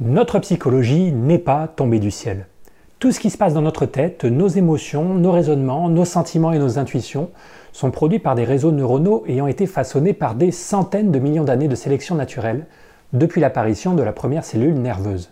Notre psychologie n'est pas tombée du ciel. Tout ce qui se passe dans notre tête, nos émotions, nos raisonnements, nos sentiments et nos intuitions sont produits par des réseaux neuronaux ayant été façonnés par des centaines de millions d'années de sélection naturelle depuis l'apparition de la première cellule nerveuse.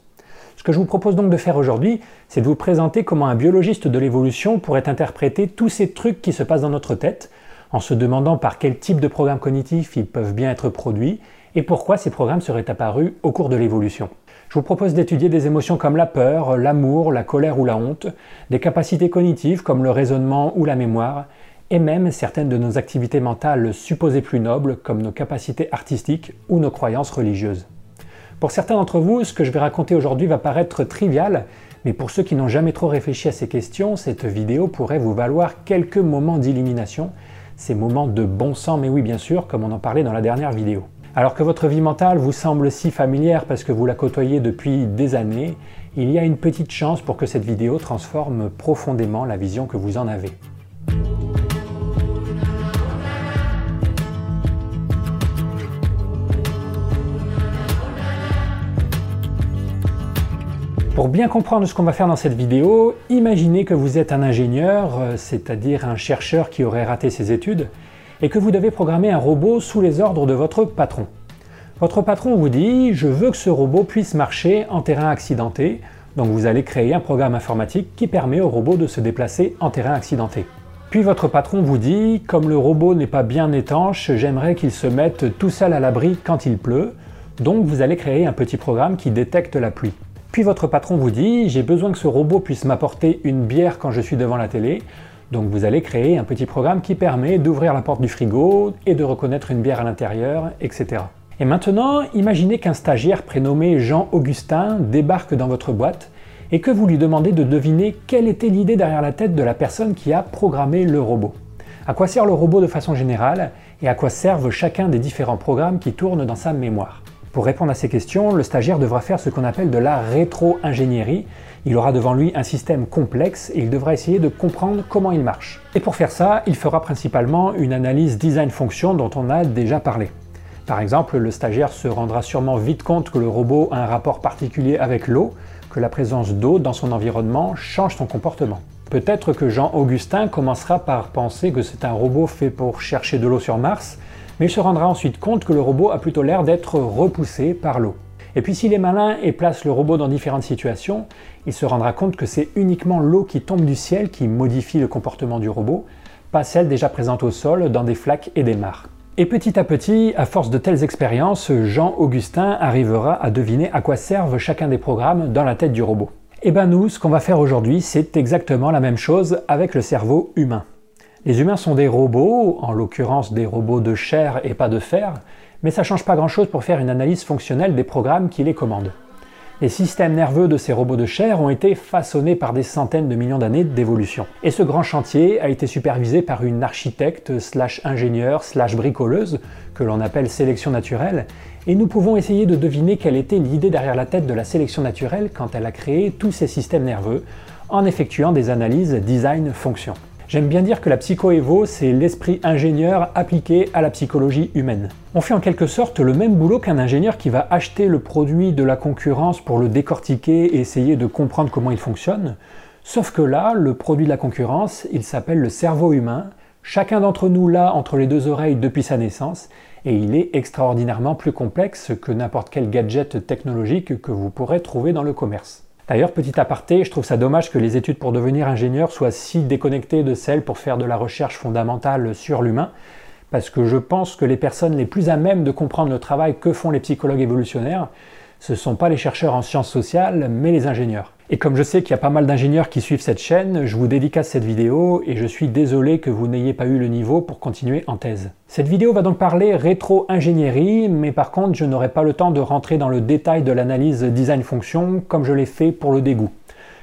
Ce que je vous propose donc de faire aujourd'hui, c'est de vous présenter comment un biologiste de l'évolution pourrait interpréter tous ces trucs qui se passent dans notre tête en se demandant par quel type de programme cognitif ils peuvent bien être produits et pourquoi ces programmes seraient apparus au cours de l'évolution. Je vous propose d'étudier des émotions comme la peur, l'amour, la colère ou la honte, des capacités cognitives comme le raisonnement ou la mémoire, et même certaines de nos activités mentales supposées plus nobles comme nos capacités artistiques ou nos croyances religieuses. Pour certains d'entre vous, ce que je vais raconter aujourd'hui va paraître trivial, mais pour ceux qui n'ont jamais trop réfléchi à ces questions, cette vidéo pourrait vous valoir quelques moments d'illumination, ces moments de bon sens, mais oui bien sûr, comme on en parlait dans la dernière vidéo. Alors que votre vie mentale vous semble si familière parce que vous la côtoyez depuis des années, il y a une petite chance pour que cette vidéo transforme profondément la vision que vous en avez. Pour bien comprendre ce qu'on va faire dans cette vidéo, imaginez que vous êtes un ingénieur, euh, c'est-à-dire un chercheur qui aurait raté ses études, et que vous devez programmer un robot sous les ordres de votre patron. Votre patron vous dit Je veux que ce robot puisse marcher en terrain accidenté, donc vous allez créer un programme informatique qui permet au robot de se déplacer en terrain accidenté. Puis votre patron vous dit Comme le robot n'est pas bien étanche, j'aimerais qu'il se mette tout seul à l'abri quand il pleut, donc vous allez créer un petit programme qui détecte la pluie. Puis votre patron vous dit J'ai besoin que ce robot puisse m'apporter une bière quand je suis devant la télé, donc vous allez créer un petit programme qui permet d'ouvrir la porte du frigo et de reconnaître une bière à l'intérieur, etc. Et maintenant, imaginez qu'un stagiaire prénommé Jean-Augustin débarque dans votre boîte et que vous lui demandez de deviner quelle était l'idée derrière la tête de la personne qui a programmé le robot. À quoi sert le robot de façon générale et à quoi servent chacun des différents programmes qui tournent dans sa mémoire? Pour répondre à ces questions, le stagiaire devra faire ce qu'on appelle de la rétro-ingénierie, il aura devant lui un système complexe et il devra essayer de comprendre comment il marche. Et pour faire ça, il fera principalement une analyse design-fonction dont on a déjà parlé. Par exemple, le stagiaire se rendra sûrement vite compte que le robot a un rapport particulier avec l'eau, que la présence d'eau dans son environnement change son comportement. Peut-être que Jean-Augustin commencera par penser que c'est un robot fait pour chercher de l'eau sur Mars, mais il se rendra ensuite compte que le robot a plutôt l'air d'être repoussé par l'eau. Et puis s'il est malin et place le robot dans différentes situations, il se rendra compte que c'est uniquement l'eau qui tombe du ciel qui modifie le comportement du robot, pas celle déjà présente au sol dans des flaques et des mares. Et petit à petit, à force de telles expériences, Jean-Augustin arrivera à deviner à quoi servent chacun des programmes dans la tête du robot. Et eh ben nous, ce qu'on va faire aujourd'hui, c'est exactement la même chose avec le cerveau humain. Les humains sont des robots, en l'occurrence des robots de chair et pas de fer, mais ça change pas grand-chose pour faire une analyse fonctionnelle des programmes qui les commandent. Les systèmes nerveux de ces robots de chair ont été façonnés par des centaines de millions d'années d'évolution. Et ce grand chantier a été supervisé par une architecte slash ingénieure slash bricoleuse que l'on appelle sélection naturelle, et nous pouvons essayer de deviner quelle était l'idée derrière la tête de la sélection naturelle quand elle a créé tous ces systèmes nerveux en effectuant des analyses design-fonction. J'aime bien dire que la psycho-évo, c'est l'esprit ingénieur appliqué à la psychologie humaine. On fait en quelque sorte le même boulot qu'un ingénieur qui va acheter le produit de la concurrence pour le décortiquer et essayer de comprendre comment il fonctionne. Sauf que là, le produit de la concurrence, il s'appelle le cerveau humain. Chacun d'entre nous l'a entre les deux oreilles depuis sa naissance et il est extraordinairement plus complexe que n'importe quel gadget technologique que vous pourrez trouver dans le commerce. D'ailleurs, petit aparté, je trouve ça dommage que les études pour devenir ingénieur soient si déconnectées de celles pour faire de la recherche fondamentale sur l'humain, parce que je pense que les personnes les plus à même de comprendre le travail que font les psychologues évolutionnaires, ce ne sont pas les chercheurs en sciences sociales, mais les ingénieurs. Et comme je sais qu'il y a pas mal d'ingénieurs qui suivent cette chaîne, je vous dédicace cette vidéo et je suis désolé que vous n'ayez pas eu le niveau pour continuer en thèse. Cette vidéo va donc parler rétro-ingénierie, mais par contre je n'aurai pas le temps de rentrer dans le détail de l'analyse design-fonction comme je l'ai fait pour le dégoût.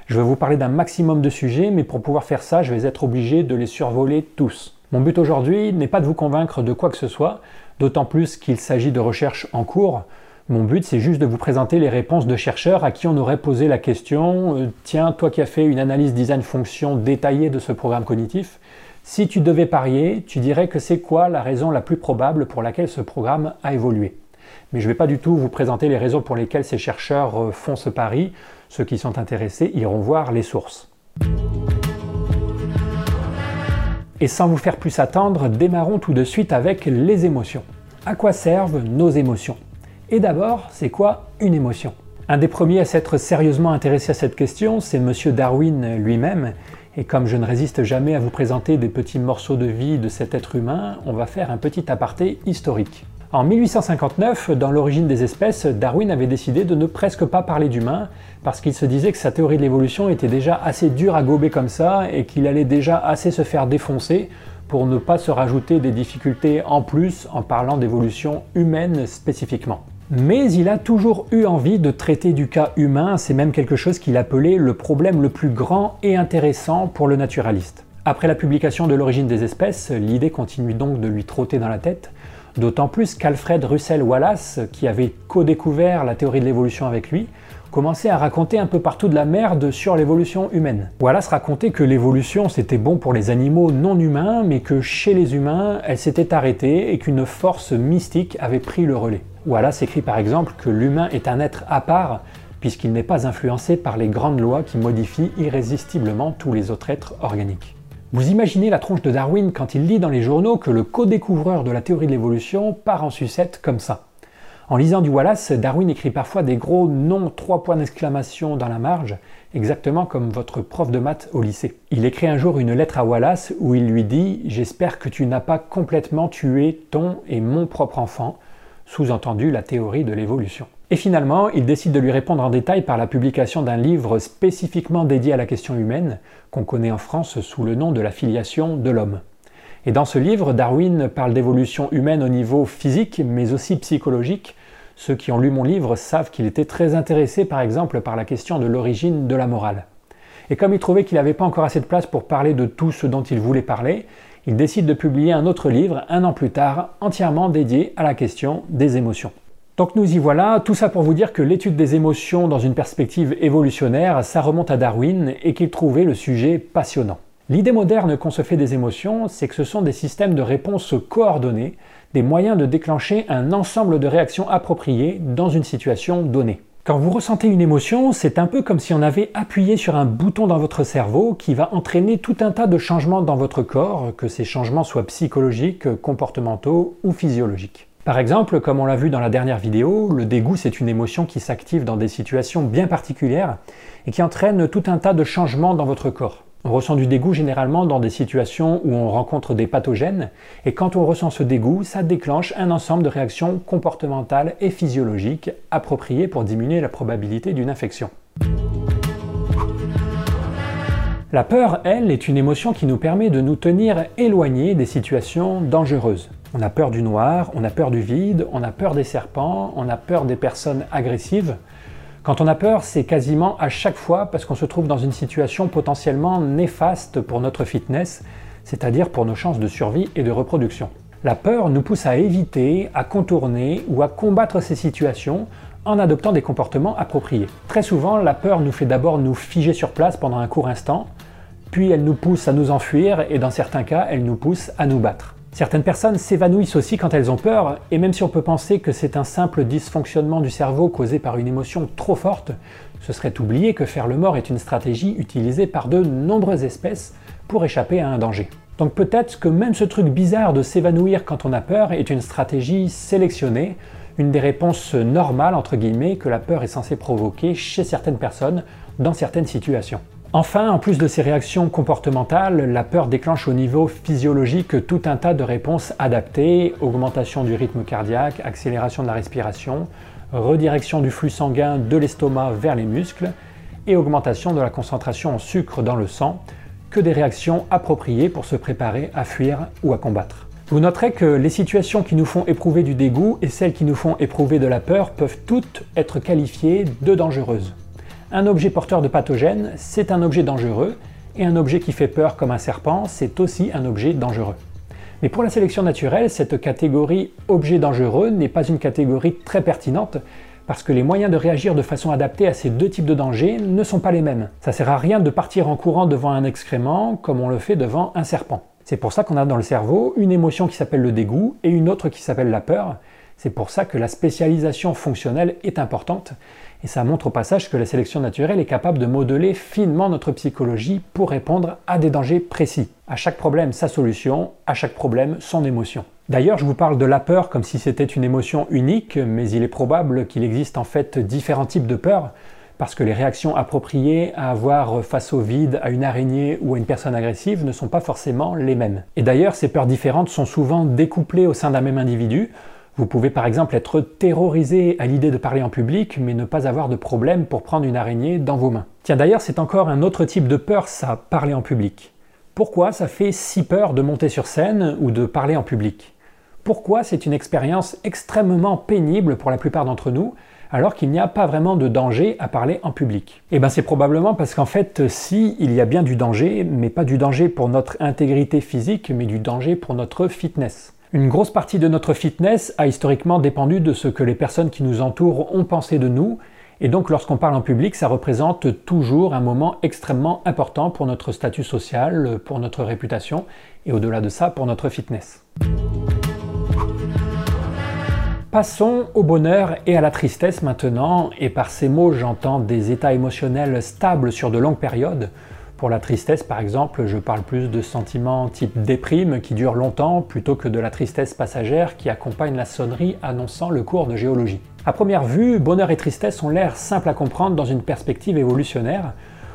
Je vais vous parler d'un maximum de sujets, mais pour pouvoir faire ça, je vais être obligé de les survoler tous. Mon but aujourd'hui n'est pas de vous convaincre de quoi que ce soit, d'autant plus qu'il s'agit de recherches en cours. Mon but, c'est juste de vous présenter les réponses de chercheurs à qui on aurait posé la question euh, Tiens, toi qui as fait une analyse design fonction détaillée de ce programme cognitif, si tu devais parier, tu dirais que c'est quoi la raison la plus probable pour laquelle ce programme a évolué Mais je ne vais pas du tout vous présenter les raisons pour lesquelles ces chercheurs euh, font ce pari. Ceux qui sont intéressés iront voir les sources. Et sans vous faire plus attendre, démarrons tout de suite avec les émotions. À quoi servent nos émotions? Et d'abord, c'est quoi une émotion? Un des premiers à s'être sérieusement intéressé à cette question, c'est M. Darwin lui-même. Et comme je ne résiste jamais à vous présenter des petits morceaux de vie de cet être humain, on va faire un petit aparté historique. En 1859, dans l'origine des espèces, Darwin avait décidé de ne presque pas parler d'humains, parce qu'il se disait que sa théorie de l'évolution était déjà assez dure à gober comme ça, et qu'il allait déjà assez se faire défoncer pour ne pas se rajouter des difficultés en plus en parlant d'évolution humaine spécifiquement. Mais il a toujours eu envie de traiter du cas humain, c'est même quelque chose qu'il appelait le problème le plus grand et intéressant pour le naturaliste. Après la publication de l'origine des espèces, l'idée continue donc de lui trotter dans la tête, D'autant plus qu'Alfred Russel Wallace, qui avait co-découvert la théorie de l'évolution avec lui, commençait à raconter un peu partout de la merde sur l'évolution humaine. Wallace racontait que l'évolution c'était bon pour les animaux non humains, mais que chez les humains, elle s'était arrêtée et qu'une force mystique avait pris le relais. Wallace écrit par exemple que l'humain est un être à part, puisqu'il n'est pas influencé par les grandes lois qui modifient irrésistiblement tous les autres êtres organiques. Vous imaginez la tronche de Darwin quand il lit dans les journaux que le co-découvreur de la théorie de l'évolution part en sucette comme ça. En lisant du Wallace, Darwin écrit parfois des gros non trois points d'exclamation dans la marge, exactement comme votre prof de maths au lycée. Il écrit un jour une lettre à Wallace où il lui dit J'espère que tu n'as pas complètement tué ton et mon propre enfant, sous-entendu la théorie de l'évolution. Et finalement, il décide de lui répondre en détail par la publication d'un livre spécifiquement dédié à la question humaine, qu'on connaît en France sous le nom de la filiation de l'homme. Et dans ce livre, Darwin parle d'évolution humaine au niveau physique, mais aussi psychologique. Ceux qui ont lu mon livre savent qu'il était très intéressé par exemple par la question de l'origine de la morale. Et comme il trouvait qu'il n'avait pas encore assez de place pour parler de tout ce dont il voulait parler, il décide de publier un autre livre un an plus tard, entièrement dédié à la question des émotions. Donc nous y voilà, tout ça pour vous dire que l'étude des émotions dans une perspective évolutionnaire, ça remonte à Darwin et qu'il trouvait le sujet passionnant. L'idée moderne qu'on se fait des émotions, c'est que ce sont des systèmes de réponse coordonnés, des moyens de déclencher un ensemble de réactions appropriées dans une situation donnée. Quand vous ressentez une émotion, c'est un peu comme si on avait appuyé sur un bouton dans votre cerveau qui va entraîner tout un tas de changements dans votre corps, que ces changements soient psychologiques, comportementaux ou physiologiques. Par exemple, comme on l'a vu dans la dernière vidéo, le dégoût c'est une émotion qui s'active dans des situations bien particulières et qui entraîne tout un tas de changements dans votre corps. On ressent du dégoût généralement dans des situations où on rencontre des pathogènes, et quand on ressent ce dégoût, ça déclenche un ensemble de réactions comportementales et physiologiques appropriées pour diminuer la probabilité d'une infection. La peur, elle, est une émotion qui nous permet de nous tenir éloignés des situations dangereuses. On a peur du noir, on a peur du vide, on a peur des serpents, on a peur des personnes agressives. Quand on a peur, c'est quasiment à chaque fois parce qu'on se trouve dans une situation potentiellement néfaste pour notre fitness, c'est-à-dire pour nos chances de survie et de reproduction. La peur nous pousse à éviter, à contourner ou à combattre ces situations en adoptant des comportements appropriés. Très souvent, la peur nous fait d'abord nous figer sur place pendant un court instant, puis elle nous pousse à nous enfuir et dans certains cas, elle nous pousse à nous battre. Certaines personnes s'évanouissent aussi quand elles ont peur, et même si on peut penser que c'est un simple dysfonctionnement du cerveau causé par une émotion trop forte, ce serait oublier que faire le mort est une stratégie utilisée par de nombreuses espèces pour échapper à un danger. Donc peut-être que même ce truc bizarre de s'évanouir quand on a peur est une stratégie sélectionnée, une des réponses normales entre guillemets que la peur est censée provoquer chez certaines personnes dans certaines situations. Enfin, en plus de ces réactions comportementales, la peur déclenche au niveau physiologique tout un tas de réponses adaptées, augmentation du rythme cardiaque, accélération de la respiration, redirection du flux sanguin de l'estomac vers les muscles et augmentation de la concentration en sucre dans le sang, que des réactions appropriées pour se préparer à fuir ou à combattre. Vous noterez que les situations qui nous font éprouver du dégoût et celles qui nous font éprouver de la peur peuvent toutes être qualifiées de dangereuses. Un objet porteur de pathogènes, c'est un objet dangereux, et un objet qui fait peur comme un serpent, c'est aussi un objet dangereux. Mais pour la sélection naturelle, cette catégorie objet dangereux n'est pas une catégorie très pertinente parce que les moyens de réagir de façon adaptée à ces deux types de dangers ne sont pas les mêmes. Ça sert à rien de partir en courant devant un excrément comme on le fait devant un serpent. C'est pour ça qu'on a dans le cerveau une émotion qui s'appelle le dégoût et une autre qui s'appelle la peur, C'est pour ça que la spécialisation fonctionnelle est importante et ça montre au passage que la sélection naturelle est capable de modeler finement notre psychologie pour répondre à des dangers précis. À chaque problème, sa solution, à chaque problème, son émotion. D'ailleurs, je vous parle de la peur comme si c'était une émotion unique, mais il est probable qu'il existe en fait différents types de peur, parce que les réactions appropriées à avoir face au vide, à une araignée ou à une personne agressive ne sont pas forcément les mêmes. Et d'ailleurs, ces peurs différentes sont souvent découplées au sein d'un même individu, vous pouvez par exemple être terrorisé à l'idée de parler en public, mais ne pas avoir de problème pour prendre une araignée dans vos mains. Tiens d'ailleurs, c'est encore un autre type de peur, ça, parler en public. Pourquoi ça fait si peur de monter sur scène ou de parler en public? Pourquoi c'est une expérience extrêmement pénible pour la plupart d'entre nous, alors qu'il n'y a pas vraiment de danger à parler en public? Eh bien c'est probablement parce qu'en fait, si, il y a bien du danger, mais pas du danger pour notre intégrité physique, mais du danger pour notre fitness. Une grosse partie de notre fitness a historiquement dépendu de ce que les personnes qui nous entourent ont pensé de nous, et donc lorsqu'on parle en public, ça représente toujours un moment extrêmement important pour notre statut social, pour notre réputation, et au-delà de ça, pour notre fitness. Passons au bonheur et à la tristesse maintenant, et par ces mots j'entends des états émotionnels stables sur de longues périodes, pour la tristesse, par exemple, je parle plus de sentiments type déprime qui durent longtemps plutôt que de la tristesse passagère qui accompagne la sonnerie annonçant le cours de géologie. À première vue, bonheur et tristesse ont l'air simples à comprendre dans une perspective évolutionnaire.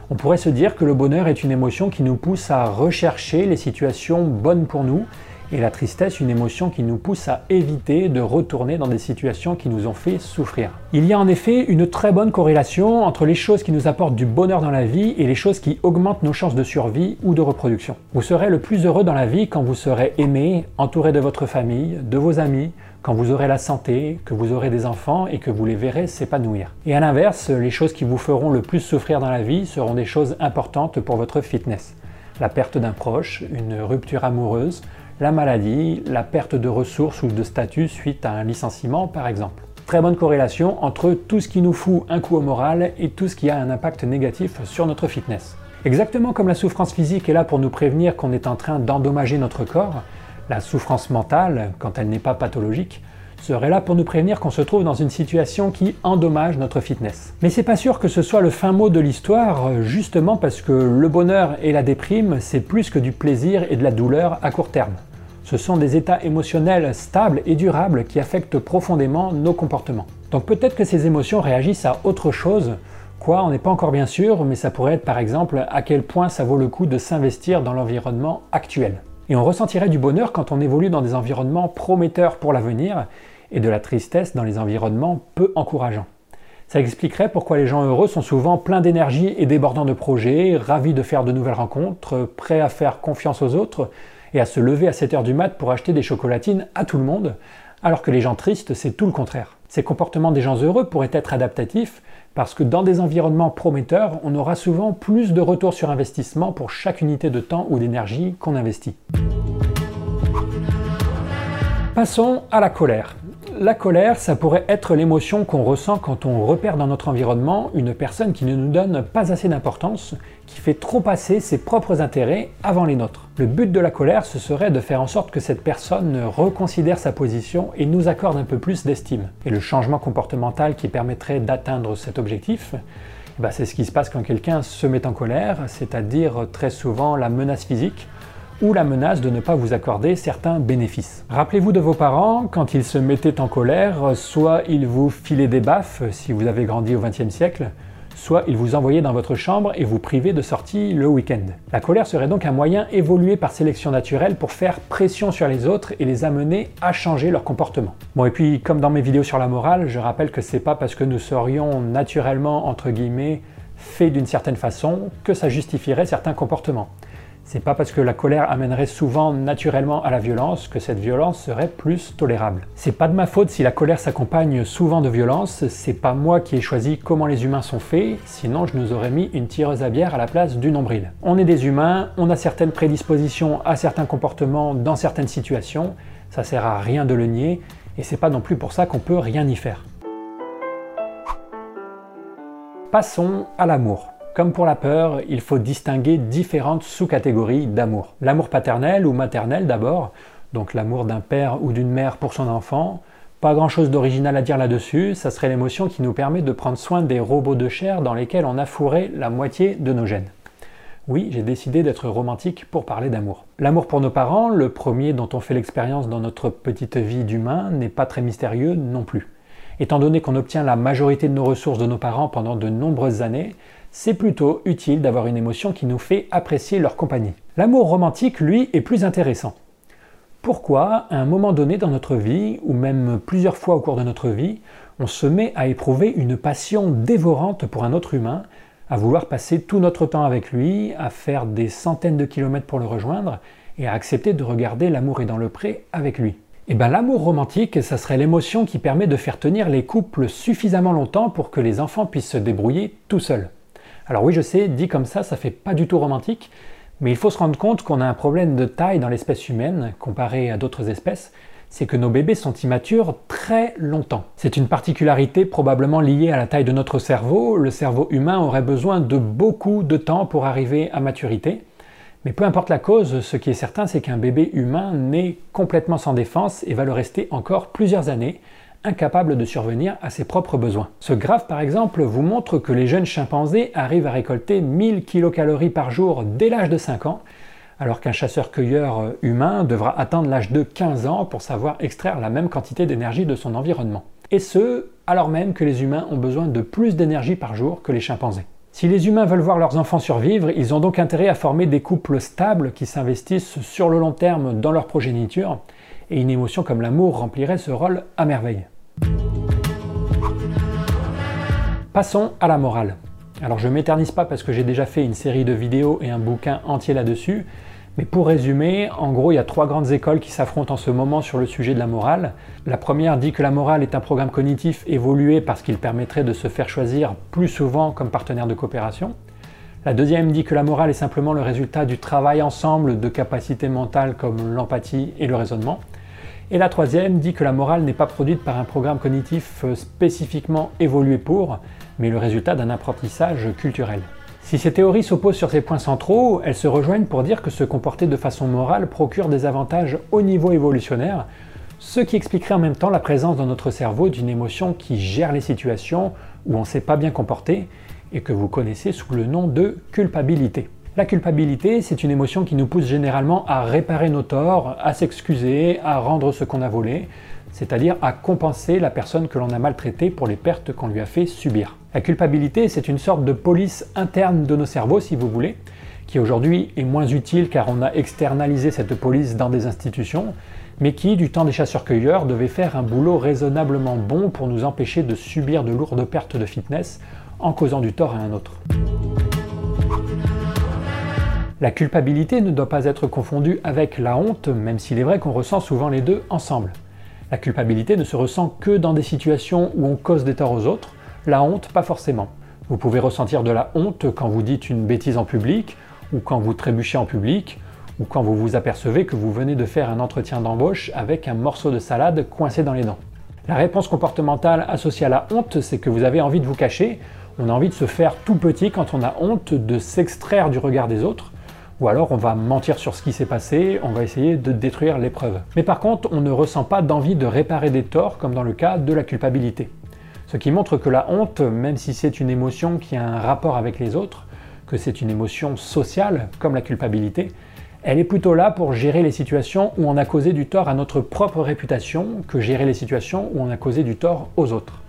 On pourrait se dire que le bonheur est une émotion qui nous pousse à rechercher les situations bonnes pour nous et la tristesse une émotion qui nous pousse à éviter de retourner dans des situations qui nous ont fait souffrir. Il y a en effet une très bonne corrélation entre les choses qui nous apportent du bonheur dans la vie et les choses qui augmentent nos chances de survie ou de reproduction. Vous serez le plus heureux dans la vie quand vous serez aimé, entouré de votre famille, de vos amis, quand vous aurez la santé, que vous aurez des enfants et que vous les verrez s'épanouir. Et à l'inverse, les choses qui vous feront le plus souffrir dans la vie seront des choses importantes pour votre fitness. La perte d'un proche, une rupture amoureuse, la maladie, la perte de ressources ou de statut suite à un licenciement par exemple. Très bonne corrélation entre tout ce qui nous fout un coup au moral et tout ce qui a un impact négatif sur notre fitness. Exactement comme la souffrance physique est là pour nous prévenir qu'on est en train d'endommager notre corps, la souffrance mentale, quand elle n'est pas pathologique, serait là pour nous prévenir qu'on se trouve dans une situation qui endommage notre fitness. Mais c'est pas sûr que ce soit le fin mot de l'histoire, justement parce que le bonheur et la déprime, c'est plus que du plaisir et de la douleur à court terme. Ce sont des états émotionnels stables et durables qui affectent profondément nos comportements. Donc peut-être que ces émotions réagissent à autre chose, quoi on n'est pas encore bien sûr, mais ça pourrait être par exemple à quel point ça vaut le coup de s'investir dans l'environnement actuel. Et on ressentirait du bonheur quand on évolue dans des environnements prometteurs pour l'avenir et de la tristesse dans les environnements peu encourageants. Ça expliquerait pourquoi les gens heureux sont souvent pleins d'énergie et débordants de projets, ravis de faire de nouvelles rencontres, prêts à faire confiance aux autres et à se lever à 7h du mat pour acheter des chocolatines à tout le monde, alors que les gens tristes, c'est tout le contraire. Ces comportements des gens heureux pourraient être adaptatifs parce que dans des environnements prometteurs, on aura souvent plus de retour sur investissement pour chaque unité de temps ou d'énergie qu'on investit. Passons à la colère. La colère, ça pourrait être l'émotion qu'on ressent quand on repère dans notre environnement une personne qui ne nous donne pas assez d'importance, qui fait trop passer ses propres intérêts avant les nôtres. Le but de la colère, ce serait de faire en sorte que cette personne reconsidère sa position et nous accorde un peu plus d'estime. Et le changement comportemental qui permettrait d'atteindre cet objectif, bah, c'est ce qui se passe quand quelqu'un se met en colère, c'est-à-dire très souvent la menace physique, ou la menace de ne pas vous accorder certains bénéfices. Rappelez-vous de vos parents, quand ils se mettaient en colère, soit ils vous filaient des baffes si vous avez grandi au XXe siècle, soit ils vous envoyaient dans votre chambre et vous privaient de sortie le week-end. La colère serait donc un moyen évolué par sélection naturelle pour faire pression sur les autres et les amener à changer leur comportement. Bon et puis comme dans mes vidéos sur la morale, je rappelle que c'est pas parce que nous serions naturellement entre guillemets faits d'une certaine façon que ça justifierait certains comportements. C'est pas parce que la colère amènerait souvent naturellement à la violence que cette violence serait plus tolérable. C'est pas de ma faute si la colère s'accompagne souvent de violence, c'est pas moi qui ai choisi comment les humains sont faits, sinon je nous aurais mis une tireuse à bière à la place du nombril. On est des humains, on a certaines prédispositions à certains comportements dans certaines situations, ça sert à rien de le nier, et c'est pas non plus pour ça qu'on peut rien y faire. Passons à l'amour. Comme pour la peur, il faut distinguer différentes sous-catégories d'amour. L'amour paternel ou maternel d'abord, donc l'amour d'un père ou d'une mère pour son enfant, Pas grand chose d'original à dire là-dessus, ça serait l'émotion qui nous permet de prendre soin des robots de chair dans lesquels on a fourré la moitié de nos gènes. Oui, j'ai décidé d'être romantique pour parler d'amour. L'amour pour nos parents, le premier dont on fait l'expérience dans notre petite vie d'humain, n'est pas très mystérieux non plus. Étant donné qu'on obtient la majorité de nos ressources de nos parents pendant de nombreuses années, c'est plutôt utile d'avoir une émotion qui nous fait apprécier leur compagnie. L'amour romantique, lui, est plus intéressant. Pourquoi, à un moment donné dans notre vie, ou même plusieurs fois au cours de notre vie, on se met à éprouver une passion dévorante pour un autre humain, à vouloir passer tout notre temps avec lui, à faire des centaines de kilomètres pour le rejoindre, et à accepter de regarder l'amour est dans le pré avec lui? Eh bien l'amour romantique, ça serait l'émotion qui permet de faire tenir les couples suffisamment longtemps pour que les enfants puissent se débrouiller tout seuls. Alors oui, je sais, dit comme ça, ça fait pas du tout romantique, mais il faut se rendre compte qu'on a un problème de taille dans l'espèce humaine comparé à d'autres espèces, c'est que nos bébés sont immatures très longtemps. C'est une particularité probablement liée à la taille de notre cerveau. Le cerveau humain aurait besoin de beaucoup de temps pour arriver à maturité. Mais peu importe la cause, ce qui est certain, c'est qu'un bébé humain naît complètement sans défense et va le rester encore plusieurs années, incapable de survenir à ses propres besoins. Ce graphe, par exemple, vous montre que les jeunes chimpanzés arrivent à récolter 1000 kcal par jour dès l'âge de 5 ans, alors qu'un chasseur-cueilleur humain devra atteindre l'âge de 15 ans pour savoir extraire la même quantité d'énergie de son environnement. Et ce, alors même que les humains ont besoin de plus d'énergie par jour que les chimpanzés. Si les humains veulent voir leurs enfants survivre, ils ont donc intérêt à former des couples stables qui s'investissent sur le long terme dans leur progéniture, et une émotion comme l'amour remplirait ce rôle à merveille. Passons à la morale. Alors je m'éternise pas parce que j'ai déjà fait une série de vidéos et un bouquin entier là-dessus, mais pour résumer, en gros, il y a trois grandes écoles qui s'affrontent en ce moment sur le sujet de la morale. La première dit que la morale est un programme cognitif évolué parce qu'il permettrait de se faire choisir plus souvent comme partenaire de coopération. La deuxième dit que la morale est simplement le résultat du travail ensemble de capacités mentales comme l'empathie et le raisonnement. Et la troisième dit que la morale n'est pas produite par un programme cognitif spécifiquement évolué pour, mais le résultat d'un apprentissage culturel. Si ces théories s'opposent sur ces points centraux, elles se rejoignent pour dire que se comporter de façon morale procure des avantages au niveau évolutionnaire, ce qui expliquerait en même temps la présence dans notre cerveau d'une émotion qui gère les situations où on ne s'est pas bien comporté et que vous connaissez sous le nom de culpabilité. La culpabilité, c'est une émotion qui nous pousse généralement à réparer nos torts, à s'excuser, à rendre ce qu'on a volé, c'est-à-dire à compenser la personne que l'on a maltraitée pour les pertes qu'on lui a fait subir. La culpabilité, c'est une sorte de police interne de nos cerveaux, si vous voulez, qui aujourd'hui est moins utile car on a externalisé cette police dans des institutions, mais qui, du temps des chasseurs-cueilleurs, devait faire un boulot raisonnablement bon pour nous empêcher de subir de lourdes pertes de fitness en causant du tort à un autre. La culpabilité ne doit pas être confondue avec la honte, même s'il est vrai qu'on ressent souvent les deux ensemble. La culpabilité ne se ressent que dans des situations où on cause des torts aux autres, la honte pas forcément. Vous pouvez ressentir de la honte quand vous dites une bêtise en public, ou quand vous trébuchez en public, ou quand vous vous apercevez que vous venez de faire un entretien d'embauche avec un morceau de salade coincé dans les dents. La réponse comportementale associée à la honte, c'est que vous avez envie de vous cacher, on a envie de se faire tout petit quand on a honte, de s'extraire du regard des autres, ou alors on va mentir sur ce qui s'est passé, on va essayer de détruire l'épreuve. Mais par contre, on ne ressent pas d'envie de réparer des torts comme dans le cas de la culpabilité. Ce qui montre que la honte, même si c'est une émotion qui a un rapport avec les autres, que c'est une émotion sociale comme la culpabilité, elle est plutôt là pour gérer les situations où on a causé du tort à notre propre réputation que gérer les situations où on a causé du tort aux autres.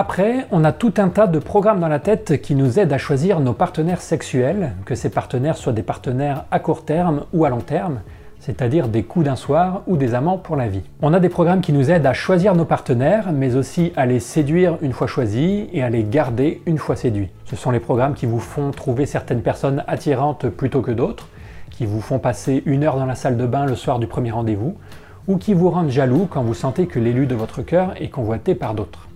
Après, on a tout un tas de programmes dans la tête qui nous aident à choisir nos partenaires sexuels, que ces partenaires soient des partenaires à court terme ou à long terme, c'est-à-dire des coups d'un soir ou des amants pour la vie. On a des programmes qui nous aident à choisir nos partenaires, mais aussi à les séduire une fois choisis et à les garder une fois séduits. Ce sont les programmes qui vous font trouver certaines personnes attirantes plutôt que d'autres, qui vous font passer une heure dans la salle de bain le soir du premier rendez-vous, ou qui vous rendent jaloux quand vous sentez que l'élu de votre cœur est convoité par d'autres.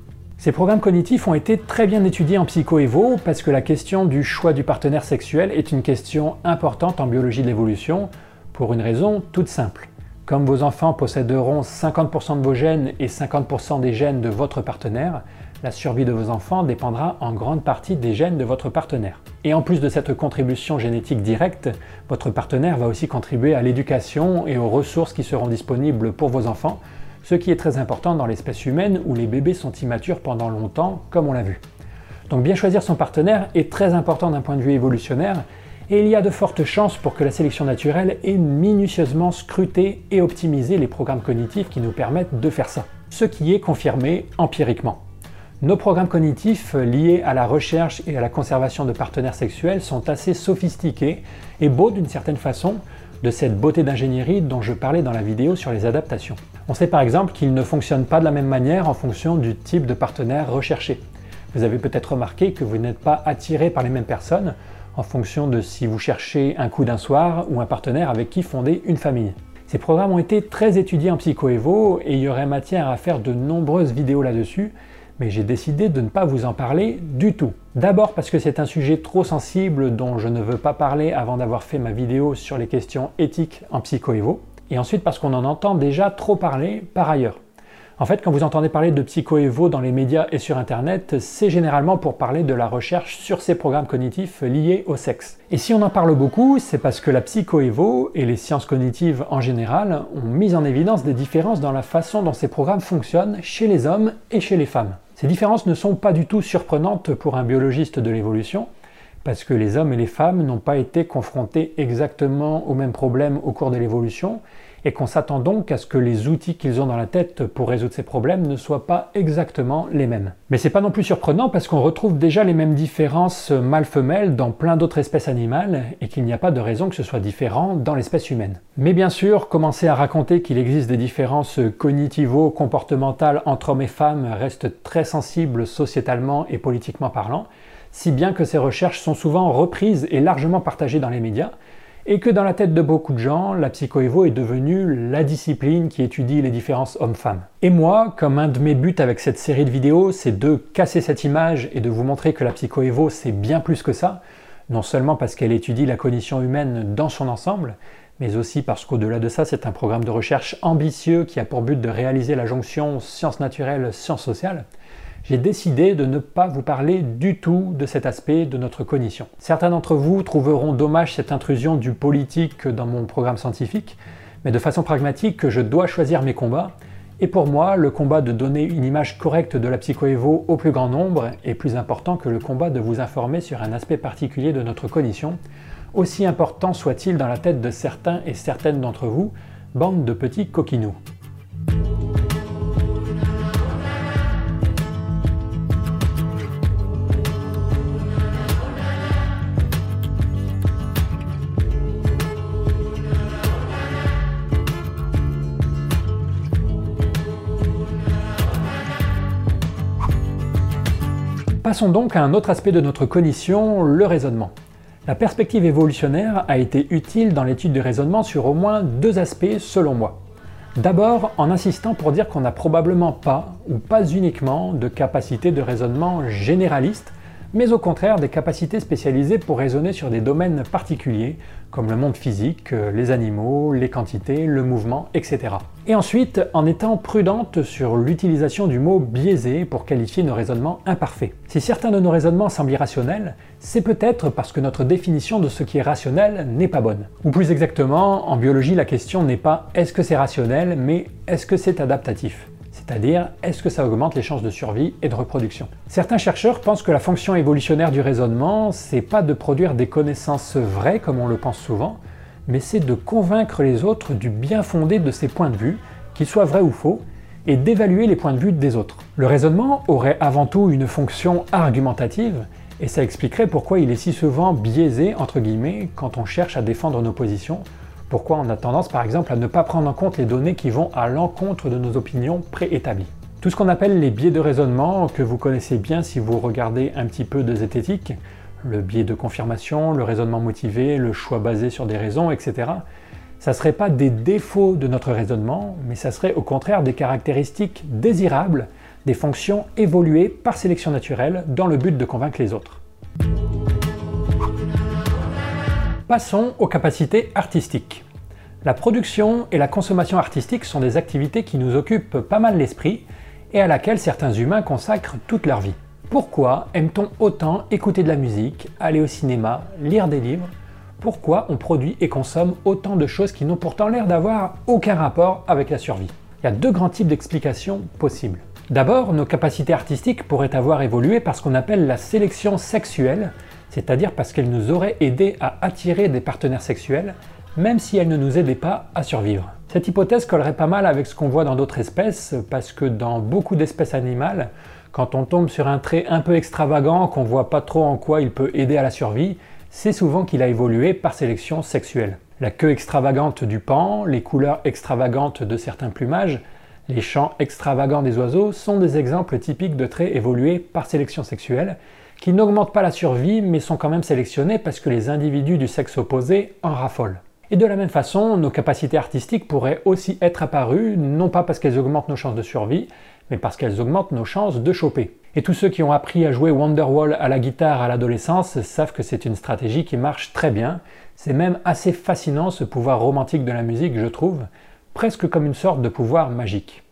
Ces programmes cognitifs ont été très bien étudiés en psycho-évo parce que la question du choix du partenaire sexuel est une question importante en biologie de l'évolution pour une raison toute simple. Comme vos enfants posséderont 50% de vos gènes et 50% des gènes de votre partenaire, la survie de vos enfants dépendra en grande partie des gènes de votre partenaire. Et en plus de cette contribution génétique directe, votre partenaire va aussi contribuer à l'éducation et aux ressources qui seront disponibles pour vos enfants, ce qui est très important dans l'espèce humaine où les bébés sont immatures pendant longtemps, comme on l'a vu. Donc bien choisir son partenaire est très important d'un point de vue évolutionnaire, et il y a de fortes chances pour que la sélection naturelle ait minutieusement scruté et optimisé les programmes cognitifs qui nous permettent de faire ça, ce qui est confirmé empiriquement. Nos programmes cognitifs liés à la recherche et à la conservation de partenaires sexuels sont assez sophistiqués et beaux d'une certaine façon, de cette beauté d'ingénierie dont je parlais dans la vidéo sur les adaptations. On sait par exemple qu'ils ne fonctionnent pas de la même manière en fonction du type de partenaire recherché. Vous avez peut-être remarqué que vous n'êtes pas attiré par les mêmes personnes en fonction de si vous cherchez un coup d'un soir ou un partenaire avec qui fonder une famille. Ces programmes ont été très étudiés en psychoévo et il y aurait matière à faire de nombreuses vidéos là-dessus, mais j'ai décidé de ne pas vous en parler du tout. D'abord parce que c'est un sujet trop sensible dont je ne veux pas parler avant d'avoir fait ma vidéo sur les questions éthiques en psychoévo, et ensuite parce qu'on en entend déjà trop parler par ailleurs. En fait, quand vous entendez parler de psychoévo dans les médias et sur Internet, c'est généralement pour parler de la recherche sur ces programmes cognitifs liés au sexe. Et si on en parle beaucoup, c'est parce que la psychoévo et les sciences cognitives en général ont mis en évidence des différences dans la façon dont ces programmes fonctionnent chez les hommes et chez les femmes. Ces différences ne sont pas du tout surprenantes pour un biologiste de l'évolution, parce que les hommes et les femmes n'ont pas été confrontés exactement aux mêmes problèmes au cours de l'évolution, et qu'on s'attend donc à ce que les outils qu'ils ont dans la tête pour résoudre ces problèmes ne soient pas exactement les mêmes. Mais c'est pas non plus surprenant parce qu'on retrouve déjà les mêmes différences mâles-femelles dans plein d'autres espèces animales et qu'il n'y a pas de raison que ce soit différent dans l'espèce humaine. Mais bien sûr, commencer à raconter qu'il existe des différences cognitivo-comportementales entre hommes et femmes reste très sensible sociétalement et politiquement parlant, si bien que ces recherches sont souvent reprises et largement partagées dans les médias, et que dans la tête de beaucoup de gens, la psychoévo est devenue la discipline qui étudie les différences hommes-femmes. Et moi, comme un de mes buts avec cette série de vidéos, c'est de casser cette image et de vous montrer que la psychoévo c'est bien plus que ça, non seulement parce qu'elle étudie la cognition humaine dans son ensemble, mais aussi parce qu'au-delà de ça, c'est un programme de recherche ambitieux qui a pour but de réaliser la jonction sciences naturelles, sciences sociales, j'ai décidé de ne pas vous parler du tout de cet aspect de notre cognition. Certains d'entre vous trouveront dommage cette intrusion du politique dans mon programme scientifique, mais de façon pragmatique, je dois choisir mes combats, et pour moi, le combat de donner une image correcte de la psychoévo au plus grand nombre est plus important que le combat de vous informer sur un aspect particulier de notre cognition, aussi important soit-il dans la tête de certains et certaines d'entre vous, bande de petits coquinous. Passons donc à un autre aspect de notre cognition, le raisonnement. La perspective évolutionnaire a été utile dans l'étude du raisonnement sur au moins deux aspects selon moi. D'abord en insistant pour dire qu'on n'a probablement pas, ou pas uniquement, de capacité de raisonnement généraliste mais au contraire des capacités spécialisées pour raisonner sur des domaines particuliers, comme le monde physique, euh, les animaux, les quantités, le mouvement, etc. Et ensuite, en étant prudente sur l'utilisation du mot biaisé pour qualifier nos raisonnements imparfaits. Si certains de nos raisonnements semblent irrationnels, c'est peut-être parce que notre définition de ce qui est rationnel n'est pas bonne. Ou plus exactement, en biologie, la question n'est pas est-ce que c'est rationnel, mais est-ce que c'est adaptatif? C'est-à-dire est-ce que ça augmente les chances de survie et de reproduction? Certains chercheurs pensent que la fonction évolutionnaire du raisonnement, c'est pas de produire des connaissances vraies comme on le pense souvent, mais c'est de convaincre les autres du bien fondé de ces points de vue, qu'ils soient vrais ou faux, et d'évaluer les points de vue des autres. Le raisonnement aurait avant tout une fonction argumentative, et ça expliquerait pourquoi il est si souvent biaisé, entre guillemets, quand on cherche à défendre nos positions, pourquoi on a tendance par exemple à ne pas prendre en compte les données qui vont à l'encontre de nos opinions préétablies. Tout ce qu'on appelle les biais de raisonnement, que vous connaissez bien si vous regardez un petit peu de zététique, le biais de confirmation, le raisonnement motivé, le choix basé sur des raisons, etc., ça ne serait pas des défauts de notre raisonnement, mais ça serait au contraire des caractéristiques désirables, des fonctions évoluées par sélection naturelle dans le but de convaincre les autres. Passons aux capacités artistiques. La production et la consommation artistique sont des activités qui nous occupent pas mal l'esprit et à laquelle certains humains consacrent toute leur vie. Pourquoi aime-t-on autant écouter de la musique, aller au cinéma, lire des livres? Pourquoi on produit et consomme autant de choses qui n'ont pourtant l'air d'avoir aucun rapport avec la survie? Il y a deux grands types d'explications possibles. D'abord, nos capacités artistiques pourraient avoir évolué par ce qu'on appelle la sélection sexuelle, c'est-à-dire parce qu'elles nous auraient aidé à attirer des partenaires sexuels, même si elles ne nous aidaient pas à survivre. Cette hypothèse collerait pas mal avec ce qu'on voit dans d'autres espèces, parce que dans beaucoup d'espèces animales, quand on tombe sur un trait un peu extravagant, qu'on voit pas trop en quoi il peut aider à la survie, c'est souvent qu'il a évolué par sélection sexuelle. La queue extravagante du pan, les couleurs extravagantes de certains plumages, les chants extravagants des oiseaux sont des exemples typiques de traits évolués par sélection sexuelle, qui n'augmentent pas la survie mais sont quand même sélectionnés parce que les individus du sexe opposé en raffolent. Et de la même façon, nos capacités artistiques pourraient aussi être apparues, non pas parce qu'elles augmentent nos chances de survie, mais parce qu'elles augmentent nos chances de choper. Et tous ceux qui ont appris à jouer Wonderwall à la guitare à l'adolescence savent que c'est une stratégie qui marche très bien. C'est même assez fascinant ce pouvoir romantique de la musique, je trouve, presque comme une sorte de pouvoir magique.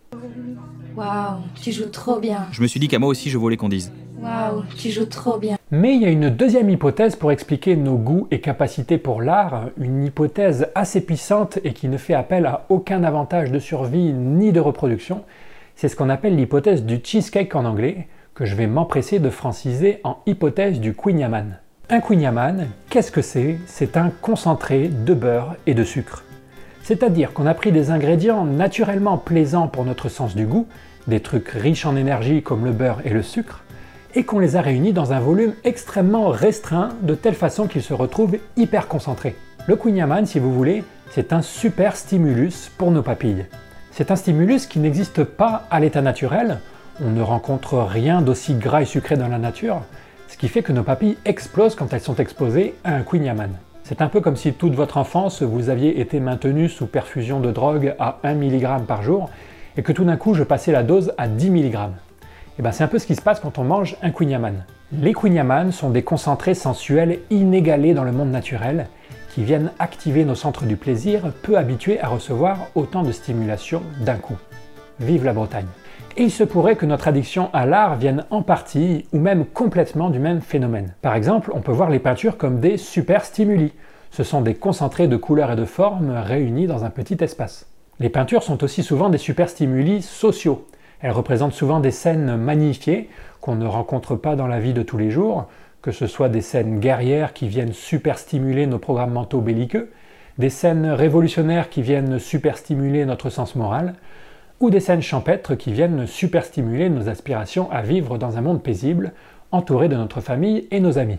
Waouh, tu joues trop bien. Je me suis dit qu'à moi aussi je voulais qu'on dise. Waouh, tu joues trop bien. Mais il y a une deuxième hypothèse pour expliquer nos goûts et capacités pour l'art, une hypothèse assez puissante et qui ne fait appel à aucun avantage de survie ni de reproduction, c'est ce qu'on appelle l'hypothèse du cheesecake en anglais, que je vais m'empresser de franciser en hypothèse du Queen Un Queen qu'est-ce que c'est? C'est un concentré de beurre et de sucre. C'est-à-dire qu'on a pris des ingrédients naturellement plaisants pour notre sens du goût, des trucs riches en énergie comme le beurre et le sucre, et qu'on les a réunis dans un volume extrêmement restreint de telle façon qu'ils se retrouvent hyper concentrés. Le Queen si vous voulez, c'est un super stimulus pour nos papilles. C'est un stimulus qui n'existe pas à l'état naturel, on ne rencontre rien d'aussi gras et sucré dans la nature, ce qui fait que nos papilles explosent quand elles sont exposées à un Queen C'est un peu comme si toute votre enfance vous aviez été maintenu sous perfusion de drogue à 1 mg par jour et que tout d'un coup je passais la dose à 10 mg. Et ben c'est un peu ce qui se passe quand on mange un Queen Les Queen sont des concentrés sensuels inégalés dans le monde naturel qui viennent activer nos centres du plaisir peu habitués à recevoir autant de stimulation d'un coup. Vive la Bretagne et il se pourrait que notre addiction à l'art vienne en partie ou même complètement du même phénomène. Par exemple, on peut voir les peintures comme des super stimuli. Ce sont des concentrés de couleurs et de formes réunis dans un petit espace. Les peintures sont aussi souvent des super stimuli sociaux. Elles représentent souvent des scènes magnifiées qu'on ne rencontre pas dans la vie de tous les jours, que ce soit des scènes guerrières qui viennent super stimuler nos programmes mentaux belliqueux, des scènes révolutionnaires qui viennent super stimuler notre sens moral, ou des scènes champêtres qui viennent super stimuler nos aspirations à vivre dans un monde paisible, entouré de notre famille et nos amis.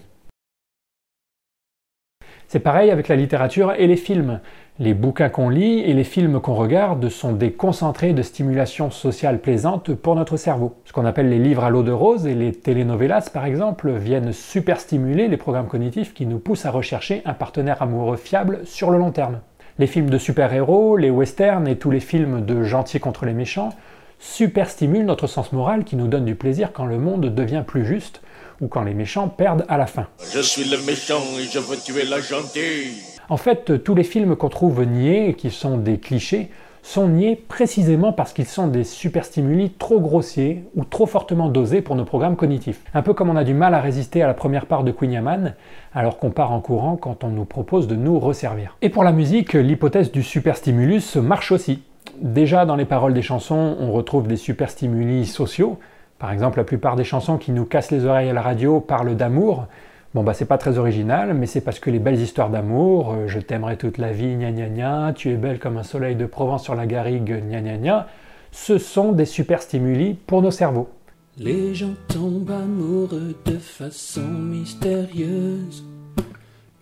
C'est pareil avec la littérature et les films. Les bouquins qu'on lit et les films qu'on regarde sont des concentrés de stimulation sociale plaisante pour notre cerveau. Ce qu'on appelle les livres à l'eau de rose et les telenovelas par exemple viennent super stimuler les programmes cognitifs qui nous poussent à rechercher un partenaire amoureux fiable sur le long terme. Les films de super-héros, les westerns et tous les films de gentils contre les méchants super stimulent notre sens moral qui nous donne du plaisir quand le monde devient plus juste ou quand les méchants perdent à la fin. Je suis le méchant et je veux tuer la gentille. En fait, tous les films qu'on trouve niais et qui sont des clichés sont niais précisément parce qu'ils sont des superstimuli trop grossiers ou trop fortement dosés pour nos programmes cognitifs. Un peu comme on a du mal à résister à la première part de Queen Yaman, alors qu'on part en courant quand on nous propose de nous resservir. Et pour la musique, l'hypothèse du superstimulus marche aussi. Déjà dans les paroles des chansons, on retrouve des superstimuli sociaux, par exemple, la plupart des chansons qui nous cassent les oreilles à la radio parlent d'amour. Bon, bah, c'est pas très original, mais c'est parce que les belles histoires d'amour, euh, je t'aimerai toute la vie, gna gna gna, tu es belle comme un soleil de Provence sur la garrigue, gna gna gna, ce sont des super stimuli pour nos cerveaux. Les gens tombent amoureux de façon mystérieuse,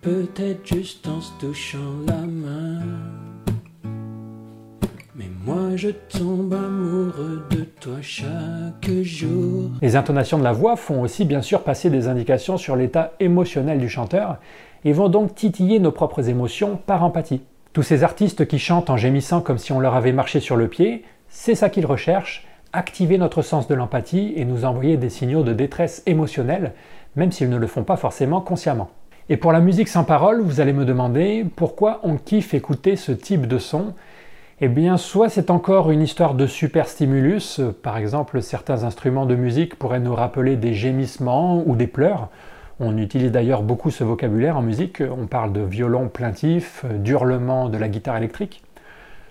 peut-être juste en se touchant la main. Je tombe amoureux de toi chaque jour. Les intonations de la voix font aussi bien sûr passer des indications sur l'état émotionnel du chanteur et vont donc titiller nos propres émotions par empathie. Tous ces artistes qui chantent en gémissant comme si on leur avait marché sur le pied, c'est ça qu'ils recherchent, activer notre sens de l'empathie et nous envoyer des signaux de détresse émotionnelle, même s'ils ne le font pas forcément consciemment. Et pour la musique sans parole, vous allez me demander pourquoi on kiffe écouter ce type de son Eh bien, soit c'est encore une histoire de superstimulus, par exemple certains instruments de musique pourraient nous rappeler des gémissements ou des pleurs. On utilise d'ailleurs beaucoup ce vocabulaire en musique, on parle de violon plaintif, d'hurlement de la guitare électrique.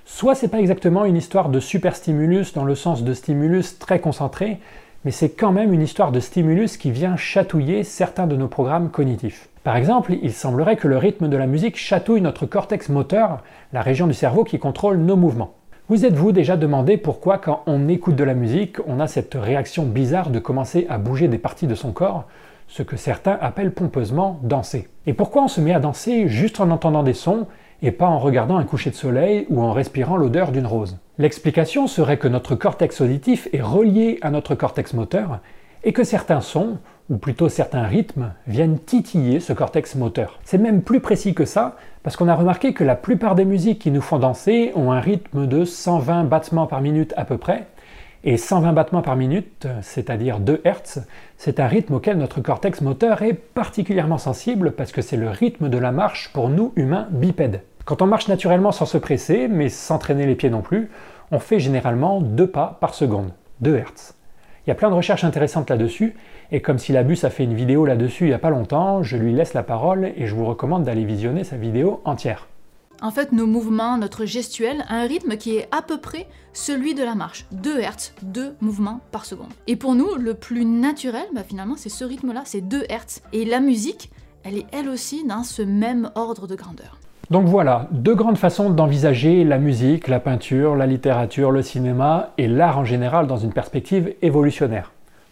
Soit c'est pas exactement une histoire de superstimulus dans le sens de stimulus très concentré, mais c'est quand même une histoire de stimulus qui vient chatouiller certains de nos programmes cognitifs. Par exemple, il semblerait que le rythme de la musique chatouille notre cortex moteur, la région du cerveau qui contrôle nos mouvements. Vous êtes-vous déjà demandé pourquoi quand on écoute de la musique, on a cette réaction bizarre de commencer à bouger des parties de son corps, ce que certains appellent pompeusement danser Et pourquoi on se met à danser juste en entendant des sons et pas en regardant un coucher de soleil ou en respirant l'odeur d'une rose? L'explication serait que notre cortex auditif est relié à notre cortex moteur et que certains sons, ou plutôt certains rythmes, viennent titiller ce cortex moteur. C'est même plus précis que ça, parce qu'on a remarqué que la plupart des musiques qui nous font danser ont un rythme de 120 battements par minute à peu près, et 120 battements par minute, c'est-à-dire 2 Hz, c'est un rythme auquel notre cortex moteur est particulièrement sensible parce que c'est le rythme de la marche pour nous humains bipèdes. Quand on marche naturellement sans se presser, mais sans traîner les pieds non plus, on fait généralement 2 pas par seconde, 2 Hz. Il y a plein de recherches intéressantes là-dessus, et comme Syllabus a fait une vidéo là-dessus il n'y a pas longtemps, je lui laisse la parole et je vous recommande d'aller visionner sa vidéo entière. En fait, nos mouvements, notre gestuel a un rythme qui est à peu près celui de la marche. 2 Hz, 2 mouvements par seconde. Et pour nous, le plus naturel, bah, finalement, c'est ce rythme-là, c'est 2 Hz. Et la musique, elle est elle aussi dans ce même ordre de grandeur. Donc voilà, deux grandes façons d'envisager la musique, la peinture, la littérature, le cinéma et l'art en général dans une perspective évolutionnaire.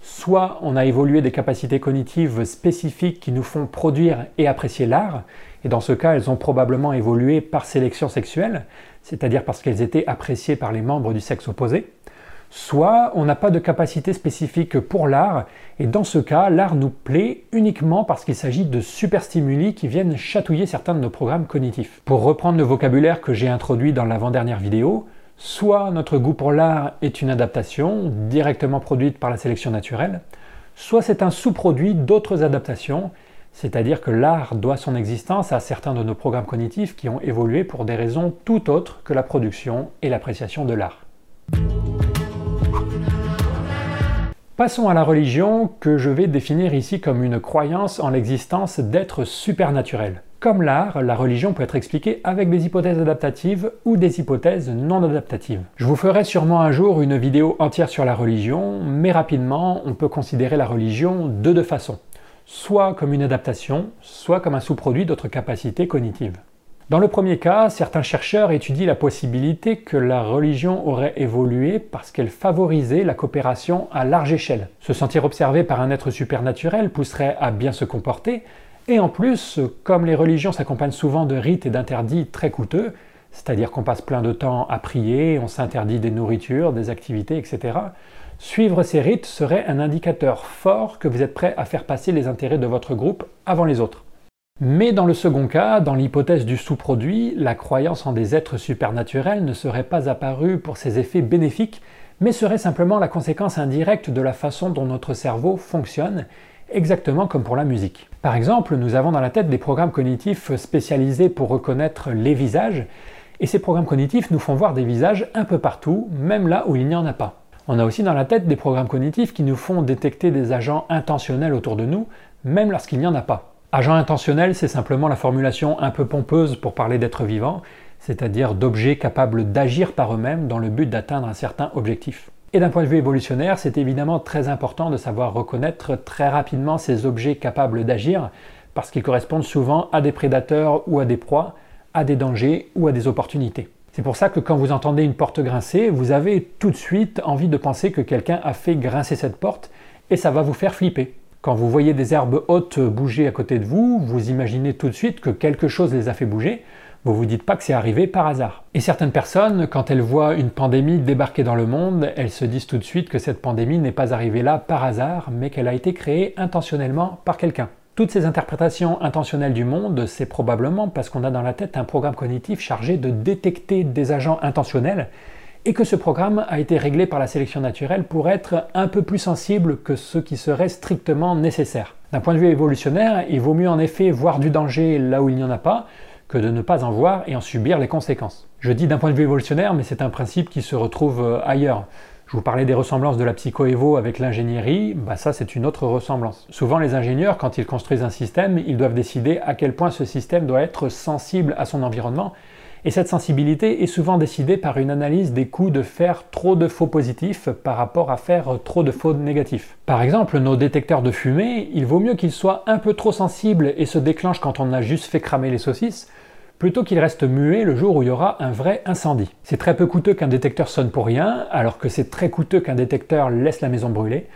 Soit on a évolué des capacités cognitives spécifiques qui nous font produire et apprécier l'art, et dans ce cas elles ont probablement évolué par sélection sexuelle, c'est-à-dire parce qu'elles étaient appréciées par les membres du sexe opposé, soit on n'a pas de capacité spécifique pour l'art, et dans ce cas, l'art nous plaît uniquement parce qu'il s'agit de superstimuli qui viennent chatouiller certains de nos programmes cognitifs. Pour reprendre le vocabulaire que j'ai introduit dans l'avant-dernière vidéo, soit notre goût pour l'art est une adaptation directement produite par la sélection naturelle, soit c'est un sous-produit d'autres adaptations, c'est-à-dire que l'art doit son existence à certains de nos programmes cognitifs qui ont évolué pour des raisons tout autres que la production et l'appréciation de l'art. Passons à la religion que je vais définir ici comme une croyance en l'existence d'êtres supernaturels. Comme l'art, la religion peut être expliquée avec des hypothèses adaptatives ou des hypothèses non adaptatives. Je vous ferai sûrement un jour une vidéo entière sur la religion, mais rapidement, on peut considérer la religion de deux façons. Soit comme une adaptation, soit comme un sous-produit d'autres capacités cognitives. Dans le premier cas, certains chercheurs étudient la possibilité que la religion aurait évolué parce qu'elle favorisait la coopération à large échelle. Se sentir observé par un être supernaturel pousserait à bien se comporter, et en plus, comme les religions s'accompagnent souvent de rites et d'interdits très coûteux, c'est-à-dire qu'on passe plein de temps à prier, on s'interdit des nourritures, des activités, etc., suivre ces rites serait un indicateur fort que vous êtes prêt à faire passer les intérêts de votre groupe avant les autres. Mais dans le second cas, dans l'hypothèse du sous-produit, la croyance en des êtres supernaturels ne serait pas apparue pour ses effets bénéfiques, mais serait simplement la conséquence indirecte de la façon dont notre cerveau fonctionne, exactement comme pour la musique. Par exemple, nous avons dans la tête des programmes cognitifs spécialisés pour reconnaître les visages, et ces programmes cognitifs nous font voir des visages un peu partout, même là où il n'y en a pas. On a aussi dans la tête des programmes cognitifs qui nous font détecter des agents intentionnels autour de nous, même lorsqu'il n'y en a pas. Agent intentionnel, c'est simplement la formulation un peu pompeuse pour parler d'êtres vivants, c'est-à-dire d'objets capables d'agir par eux-mêmes dans le but d'atteindre un certain objectif. Et d'un point de vue évolutionnaire, c'est évidemment très important de savoir reconnaître très rapidement ces objets capables d'agir, parce qu'ils correspondent souvent à des prédateurs ou à des proies, à des dangers ou à des opportunités. C'est pour ça que quand vous entendez une porte grincer, vous avez tout de suite envie de penser que quelqu'un a fait grincer cette porte, et ça va vous faire flipper. Quand vous voyez des herbes hautes bouger à côté de vous, vous imaginez tout de suite que quelque chose les a fait bouger. Vous vous dites pas que c'est arrivé par hasard. Et certaines personnes, quand elles voient une pandémie débarquer dans le monde, elles se disent tout de suite que cette pandémie n'est pas arrivée là par hasard, mais qu'elle a été créée intentionnellement par quelqu'un. Toutes ces interprétations intentionnelles du monde, c'est probablement parce qu'on a dans la tête un programme cognitif chargé de détecter des agents intentionnels et que ce programme a été réglé par la sélection naturelle pour être un peu plus sensible que ce qui serait strictement nécessaire. D'un point de vue évolutionnaire, il vaut mieux en effet voir du danger là où il n'y en a pas, que de ne pas en voir et en subir les conséquences. Je dis d'un point de vue évolutionnaire, mais c'est un principe qui se retrouve euh, ailleurs. Je vous parlais des ressemblances de la psycho-évo avec l'ingénierie, bah ça c'est une autre ressemblance. Souvent les ingénieurs, quand ils construisent un système, ils doivent décider à quel point ce système doit être sensible à son environnement, et cette sensibilité est souvent décidée par une analyse des coûts de faire trop de faux positifs par rapport à faire trop de faux négatifs. Par exemple, nos détecteurs de fumée, il vaut mieux qu'ils soient un peu trop sensibles et se déclenchent quand on a juste fait cramer les saucisses, plutôt qu'il reste muet le jour où il y aura un vrai incendie. C'est très peu coûteux qu'un détecteur sonne pour rien, alors que c'est très coûteux qu'un détecteur laisse la maison brûler.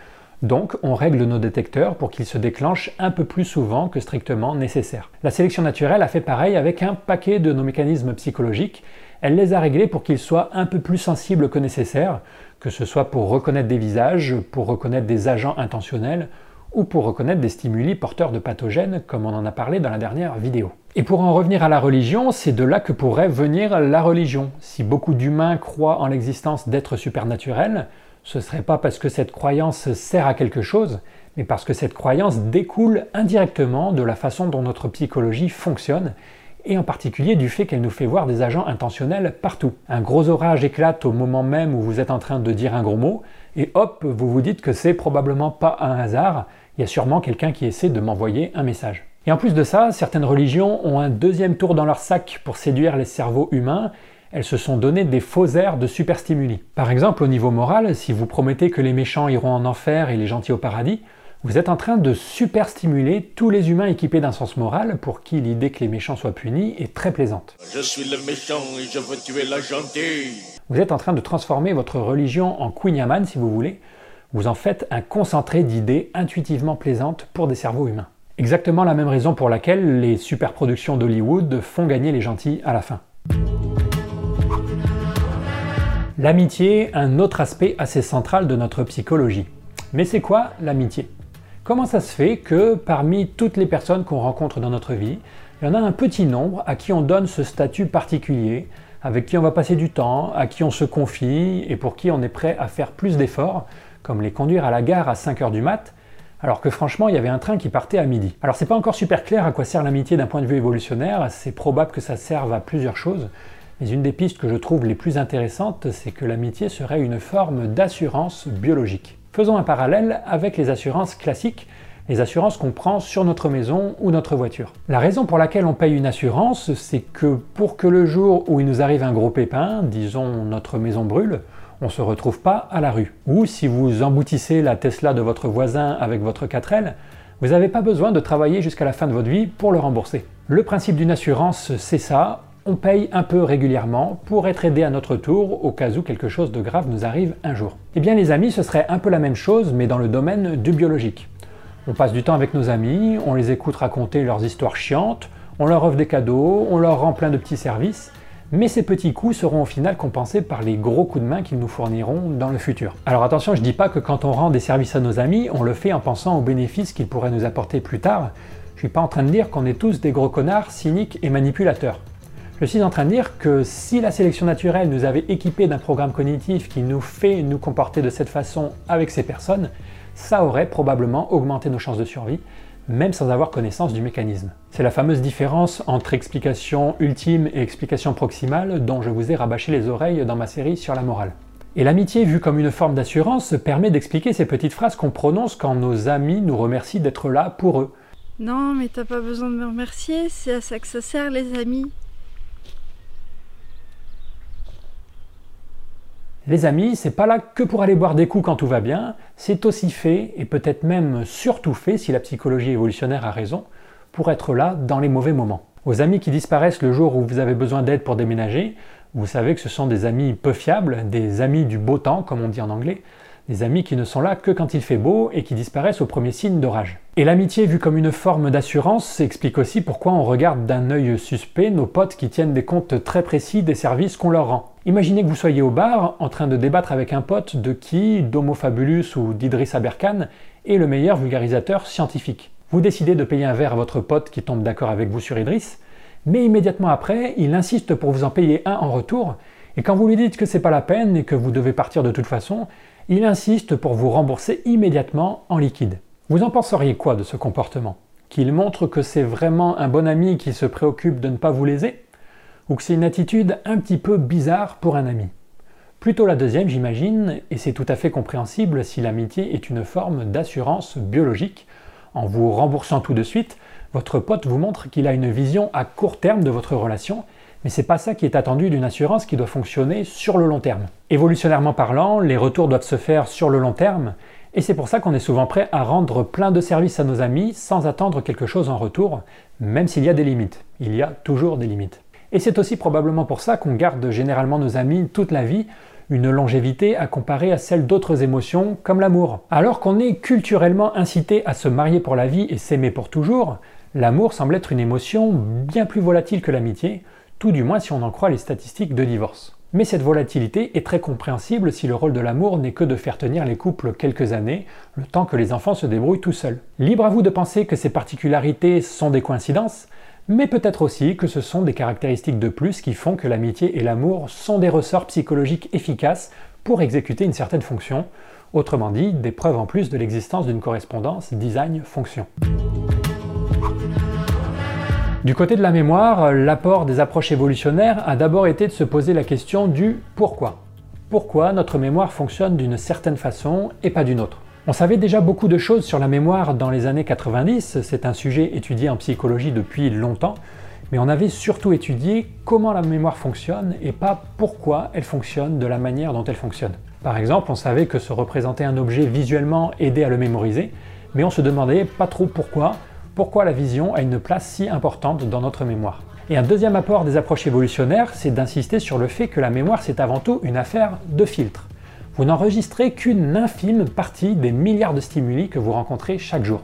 Donc on règle nos détecteurs pour qu'ils se déclenchent un peu plus souvent que strictement nécessaire. La sélection naturelle a fait pareil avec un paquet de nos mécanismes psychologiques. Elle les a réglés pour qu'ils soient un peu plus sensibles que nécessaire, que ce soit pour reconnaître des visages, pour reconnaître des agents intentionnels ou pour reconnaître des stimuli porteurs de pathogènes comme on en a parlé dans la dernière vidéo. Et pour en revenir à la religion, c'est de là que pourrait venir la religion. Si beaucoup d'humains croient en l'existence d'êtres supernaturels, ce ne serait pas parce que cette croyance sert à quelque chose, mais parce que cette croyance découle indirectement de la façon dont notre psychologie fonctionne, et en particulier du fait qu'elle nous fait voir des agents intentionnels partout. Un gros orage éclate au moment même où vous êtes en train de dire un gros mot, et hop, vous vous dites que c'est probablement pas un hasard, il y a sûrement quelqu'un qui essaie de m'envoyer un message. Et en plus de ça, certaines religions ont un deuxième tour dans leur sac pour séduire les cerveaux humains, elles se sont donné des faux airs de superstimuli. Par exemple, au niveau moral, si vous promettez que les méchants iront en enfer et les gentils au paradis, vous êtes en train de superstimuler tous les humains équipés d'un sens moral pour qui l'idée que les méchants soient punis est très plaisante. Je suis le méchant et je veux tuer la gentille. Vous êtes en train de transformer votre religion en Queen Yaman, si vous voulez. Vous en faites un concentré d'idées intuitivement plaisantes pour des cerveaux humains. Exactement la même raison pour laquelle les superproductions d'Hollywood font gagner les gentils à la fin. L'amitié, un autre aspect assez central de notre psychologie. Mais c'est quoi l'amitié? Comment ça se fait que parmi toutes les personnes qu'on rencontre dans notre vie, il y en a un petit nombre à qui on donne ce statut particulier, avec qui on va passer du temps, à qui on se confie et pour qui on est prêt à faire plus d'efforts, comme les conduire à la gare à 5h du mat, alors que franchement il y avait un train qui partait à midi. Alors c'est pas encore super clair à quoi sert l'amitié d'un point de vue évolutionnaire, c'est probable que ça serve à plusieurs choses, mais une des pistes que je trouve les plus intéressantes, c'est que l'amitié serait une forme d'assurance biologique. Faisons un parallèle avec les assurances classiques, les assurances qu'on prend sur notre maison ou notre voiture. La raison pour laquelle on paye une assurance, c'est que pour que le jour où il nous arrive un gros pépin, disons notre maison brûle, on ne se retrouve pas à la rue. Ou si vous emboutissez la Tesla de votre voisin avec votre 4L, vous n'avez pas besoin de travailler jusqu'à la fin de votre vie pour le rembourser. Le principe d'une assurance, c'est ça, on paye un peu régulièrement pour être aidé à notre tour au cas où quelque chose de grave nous arrive un jour. Eh bien les amis, ce serait un peu la même chose mais dans le domaine du biologique. On passe du temps avec nos amis, on les écoute raconter leurs histoires chiantes, on leur offre des cadeaux, on leur rend plein de petits services, mais ces petits coups seront au final compensés par les gros coups de main qu'ils nous fourniront dans le futur. Alors attention, je dis pas que quand on rend des services à nos amis, on le fait en pensant aux bénéfices qu'ils pourraient nous apporter plus tard. Je suis pas en train de dire qu'on est tous des gros connards, cyniques et manipulateurs. Je suis en train de dire que si la sélection naturelle nous avait équipé d'un programme cognitif qui nous fait nous comporter de cette façon avec ces personnes, ça aurait probablement augmenté nos chances de survie, même sans avoir connaissance du mécanisme. C'est la fameuse différence entre explication ultime et explication proximale dont je vous ai rabâché les oreilles dans ma série sur la morale. Et l'amitié, vue comme une forme d'assurance, permet d'expliquer ces petites phrases qu'on prononce quand nos amis nous remercient d'être là pour eux. Non, mais t'as pas besoin de me remercier, c'est à ça que ça sert les amis. Les amis, c'est pas là que pour aller boire des coups quand tout va bien, c'est aussi fait, et peut-être même surtout fait, si la psychologie évolutionnaire a raison, pour être là dans les mauvais moments. Aux amis qui disparaissent le jour où vous avez besoin d'aide pour déménager, vous savez que ce sont des amis peu fiables, des amis du beau temps, comme on dit en anglais, des amis qui ne sont là que quand il fait beau et qui disparaissent au premier signe d'orage. Et l'amitié vue comme une forme d'assurance explique aussi pourquoi on regarde d'un œil suspect nos potes qui tiennent des comptes très précis des services qu'on leur rend. Imaginez que vous soyez au bar en train de débattre avec un pote de qui d'Homo Fabulus ou d'Idriss Aberkan est le meilleur vulgarisateur scientifique. Vous décidez de payer un verre à votre pote qui tombe d'accord avec vous sur Idriss, mais immédiatement après, il insiste pour vous en payer un en retour, et quand vous lui dites que c'est pas la peine et que vous devez partir de toute façon, il insiste pour vous rembourser immédiatement en liquide. Vous en penseriez quoi de ce comportement? Qu'il montre que c'est vraiment un bon ami qui se préoccupe de ne pas vous léser? Ou que c'est une attitude un petit peu bizarre pour un ami Plutôt la deuxième, j'imagine, et c'est tout à fait compréhensible si l'amitié est une forme d'assurance biologique. En vous remboursant tout de suite, votre pote vous montre qu'il a une vision à court terme de votre relation, mais c'est pas ça qui est attendu d'une assurance qui doit fonctionner sur le long terme. Évolutionnairement parlant, les retours doivent se faire sur le long terme, et c'est pour ça qu'on est souvent prêt à rendre plein de services à nos amis sans attendre quelque chose en retour, même s'il y a des limites. Il y a toujours des limites. Et c'est aussi probablement pour ça qu'on garde généralement nos amis toute la vie, une longévité à comparer à celle d'autres émotions comme l'amour. Alors qu'on est culturellement incité à se marier pour la vie et s'aimer pour toujours, l'amour semble être une émotion bien plus volatile que l'amitié, tout du moins si on en croit les statistiques de divorce. Mais cette volatilité est très compréhensible si le rôle de l'amour n'est que de faire tenir les couples quelques années, le temps que les enfants se débrouillent tout seuls. Libre à vous de penser que ces particularités sont des coïncidences, mais peut-être aussi que ce sont des caractéristiques de plus qui font que l'amitié et l'amour sont des ressorts psychologiques efficaces pour exécuter une certaine fonction, autrement dit, des preuves en plus de l'existence d'une correspondance design-fonction. Du côté de la mémoire, l'apport des approches évolutionnaires a d'abord été de se poser la question du pourquoi. Pourquoi notre mémoire fonctionne d'une certaine façon et pas d'une autre? On savait déjà beaucoup de choses sur la mémoire dans les années 90, c'est un sujet étudié en psychologie depuis longtemps, mais on avait surtout étudié comment la mémoire fonctionne et pas pourquoi elle fonctionne de la manière dont elle fonctionne. Par exemple, on savait que se représenter un objet visuellement aidait à le mémoriser, mais on se demandait pas trop pourquoi, pourquoi la vision a une place si importante dans notre mémoire. Et un deuxième apport des approches évolutionnaires, c'est d'insister sur le fait que la mémoire c'est avant tout une affaire de filtre vous n'enregistrez qu'une infime partie des milliards de stimuli que vous rencontrez chaque jour.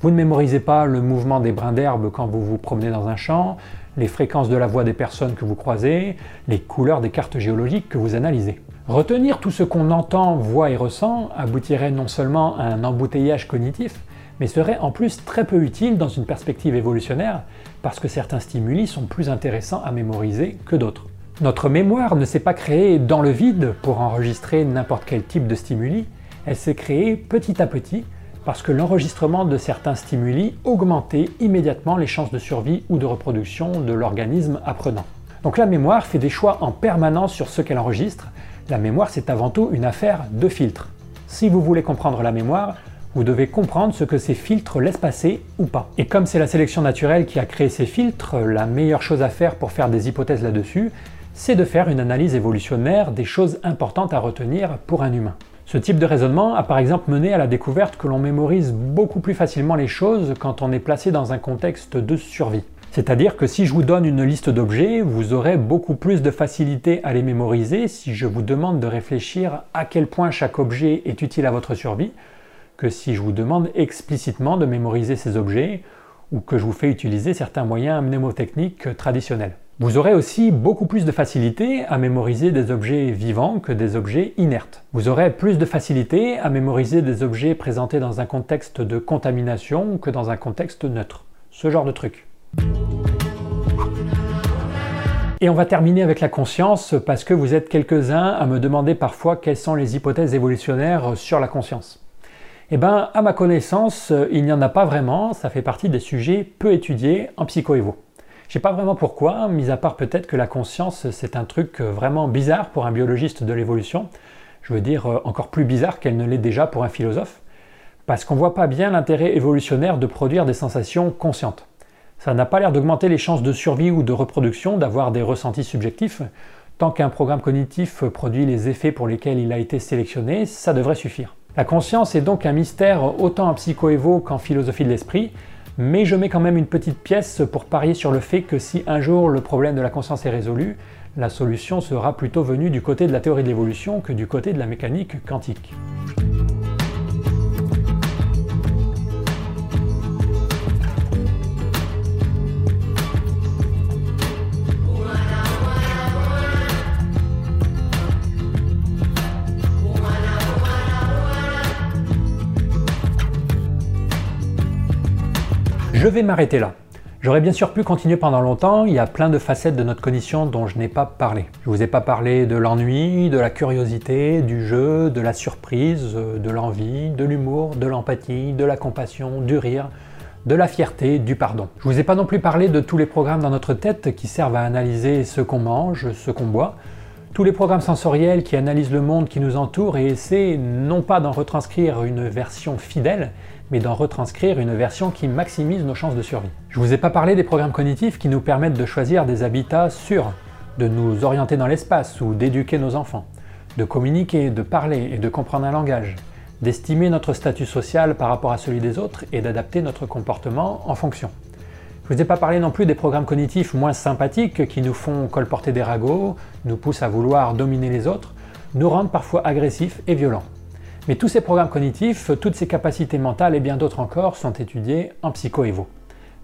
Vous ne mémorisez pas le mouvement des brins d'herbe quand vous vous promenez dans un champ, les fréquences de la voix des personnes que vous croisez, les couleurs des cartes géologiques que vous analysez. Retenir tout ce qu'on entend, voit et ressent aboutirait non seulement à un embouteillage cognitif, mais serait en plus très peu utile dans une perspective évolutionnaire, parce que certains stimuli sont plus intéressants à mémoriser que d'autres. Notre mémoire ne s'est pas créée dans le vide pour enregistrer n'importe quel type de stimuli, elle s'est créée petit à petit parce que l'enregistrement de certains stimuli augmentait immédiatement les chances de survie ou de reproduction de l'organisme apprenant. Donc la mémoire fait des choix en permanence sur ce qu'elle enregistre. La mémoire, c'est avant tout une affaire de filtres. Si vous voulez comprendre la mémoire, vous devez comprendre ce que ces filtres laissent passer ou pas. Et comme c'est la sélection naturelle qui a créé ces filtres, la meilleure chose à faire pour faire des hypothèses là-dessus, c'est de faire une analyse évolutionnaire des choses importantes à retenir pour un humain. Ce type de raisonnement a par exemple mené à la découverte que l'on mémorise beaucoup plus facilement les choses quand on est placé dans un contexte de survie. C'est-à-dire que si je vous donne une liste d'objets, vous aurez beaucoup plus de facilité à les mémoriser si je vous demande de réfléchir à quel point chaque objet est utile à votre survie, que si je vous demande explicitement de mémoriser ces objets ou que je vous fais utiliser certains moyens mnémotechniques traditionnels. Vous aurez aussi beaucoup plus de facilité à mémoriser des objets vivants que des objets inertes. Vous aurez plus de facilité à mémoriser des objets présentés dans un contexte de contamination que dans un contexte neutre. Ce genre de truc. Et on va terminer avec la conscience parce que vous êtes quelques-uns à me demander parfois quelles sont les hypothèses évolutionnaires sur la conscience. Eh bien, à ma connaissance, il n'y en a pas vraiment, ça fait partie des sujets peu étudiés en psychoévo. Je sais pas vraiment pourquoi, mis à part peut-être que la conscience c'est un truc euh, vraiment bizarre pour un biologiste de l'évolution. Je veux dire euh, encore plus bizarre qu'elle ne l'est déjà pour un philosophe. Parce qu'on voit pas bien l'intérêt évolutionnaire de produire des sensations conscientes. Ça n'a pas l'air d'augmenter les chances de survie ou de reproduction d'avoir des ressentis subjectifs. Tant qu'un programme cognitif produit les effets pour lesquels il a été sélectionné, ça devrait suffire. La conscience est donc un mystère autant en psychoévo qu'en philosophie de l'esprit, mais je mets quand même une petite pièce pour parier sur le fait que si un jour le problème de la conscience est résolu, la solution sera plutôt venue du côté de la théorie de l'évolution que du côté de la mécanique quantique. Je vais m'arrêter là. J'aurais bien sûr pu continuer pendant longtemps, il y a plein de facettes de notre cognition dont je n'ai pas parlé. Je vous ai pas parlé de l'ennui, de la curiosité, du jeu, de la surprise, de l'envie, de l'humour, de l'empathie, de la compassion, du rire, de la fierté, du pardon. Je vous ai pas non plus parlé de tous les programmes dans notre tête qui servent à analyser ce qu'on mange, ce qu'on boit, tous les programmes sensoriels qui analysent le monde qui nous entoure et essaient non pas d'en retranscrire une version fidèle, mais d'en retranscrire une version qui maximise nos chances de survie. Je vous ai pas parlé des programmes cognitifs qui nous permettent de choisir des habitats sûrs, de nous orienter dans l'espace ou d'éduquer nos enfants, de communiquer, de parler et de comprendre un langage, d'estimer notre statut social par rapport à celui des autres et d'adapter notre comportement en fonction. Je vous ai pas parlé non plus des programmes cognitifs moins sympathiques qui nous font colporter des ragots, nous poussent à vouloir dominer les autres, nous rendent parfois agressifs et violents. Mais tous ces programmes cognitifs, toutes ces capacités mentales et bien d'autres encore sont étudiés en psycho-évo.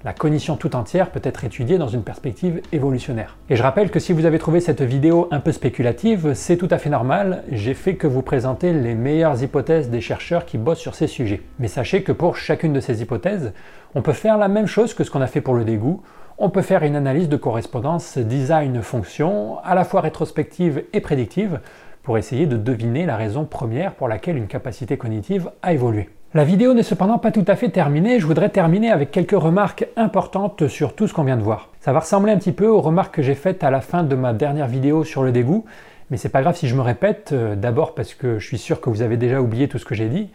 La cognition tout entière peut être étudiée dans une perspective évolutionnaire. Et je rappelle que si vous avez trouvé cette vidéo un peu spéculative, c'est tout à fait normal, j'ai fait que vous présenter les meilleures hypothèses des chercheurs qui bossent sur ces sujets. Mais sachez que pour chacune de ces hypothèses, on peut faire la même chose que ce qu'on a fait pour le dégoût, on peut faire une analyse de correspondance design-fonction, à la fois rétrospective et prédictive, pour essayer de deviner la raison première pour laquelle une capacité cognitive a évolué. La vidéo n'est cependant pas tout à fait terminée, je voudrais terminer avec quelques remarques importantes sur tout ce qu'on vient de voir. Ça va ressembler un petit peu aux remarques que j'ai faites à la fin de ma dernière vidéo sur le dégoût, mais c'est pas grave si je me répète, euh, d'abord parce que je suis sûr que vous avez déjà oublié tout ce que j'ai dit,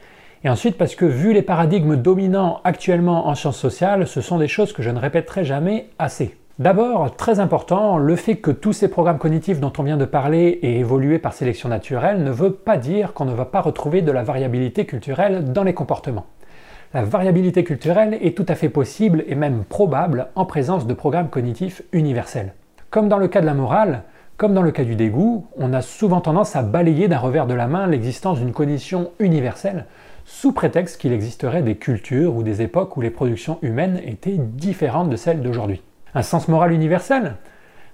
et ensuite parce que vu les paradigmes dominants actuellement en sciences sociales, ce sont des choses que je ne répéterai jamais assez. D'abord, très important, le fait que tous ces programmes cognitifs dont on vient de parler aient évolué par sélection naturelle ne veut pas dire qu'on ne va pas retrouver de la variabilité culturelle dans les comportements. La variabilité culturelle est tout à fait possible et même probable en présence de programmes cognitifs universels. Comme dans le cas de la morale, comme dans le cas du dégoût, on a souvent tendance à balayer d'un revers de la main l'existence d'une cognition universelle, sous prétexte qu'il existerait des cultures ou des époques où les productions humaines étaient différentes de celles d'aujourd'hui. Un sens moral universel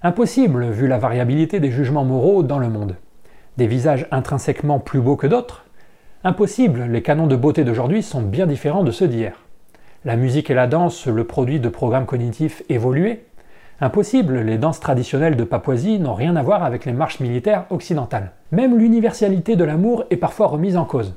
Impossible vu la variabilité des jugements moraux dans le monde. Des visages intrinsèquement plus beaux que d'autres Impossible, les canons de beauté d'aujourd'hui sont bien différents de ceux d'hier. La musique et la danse, le produit de programmes cognitifs évolués Impossible, les danses traditionnelles de Papouasie n'ont rien à voir avec les marches militaires occidentales. Même l'universalité de l'amour est parfois remise en cause.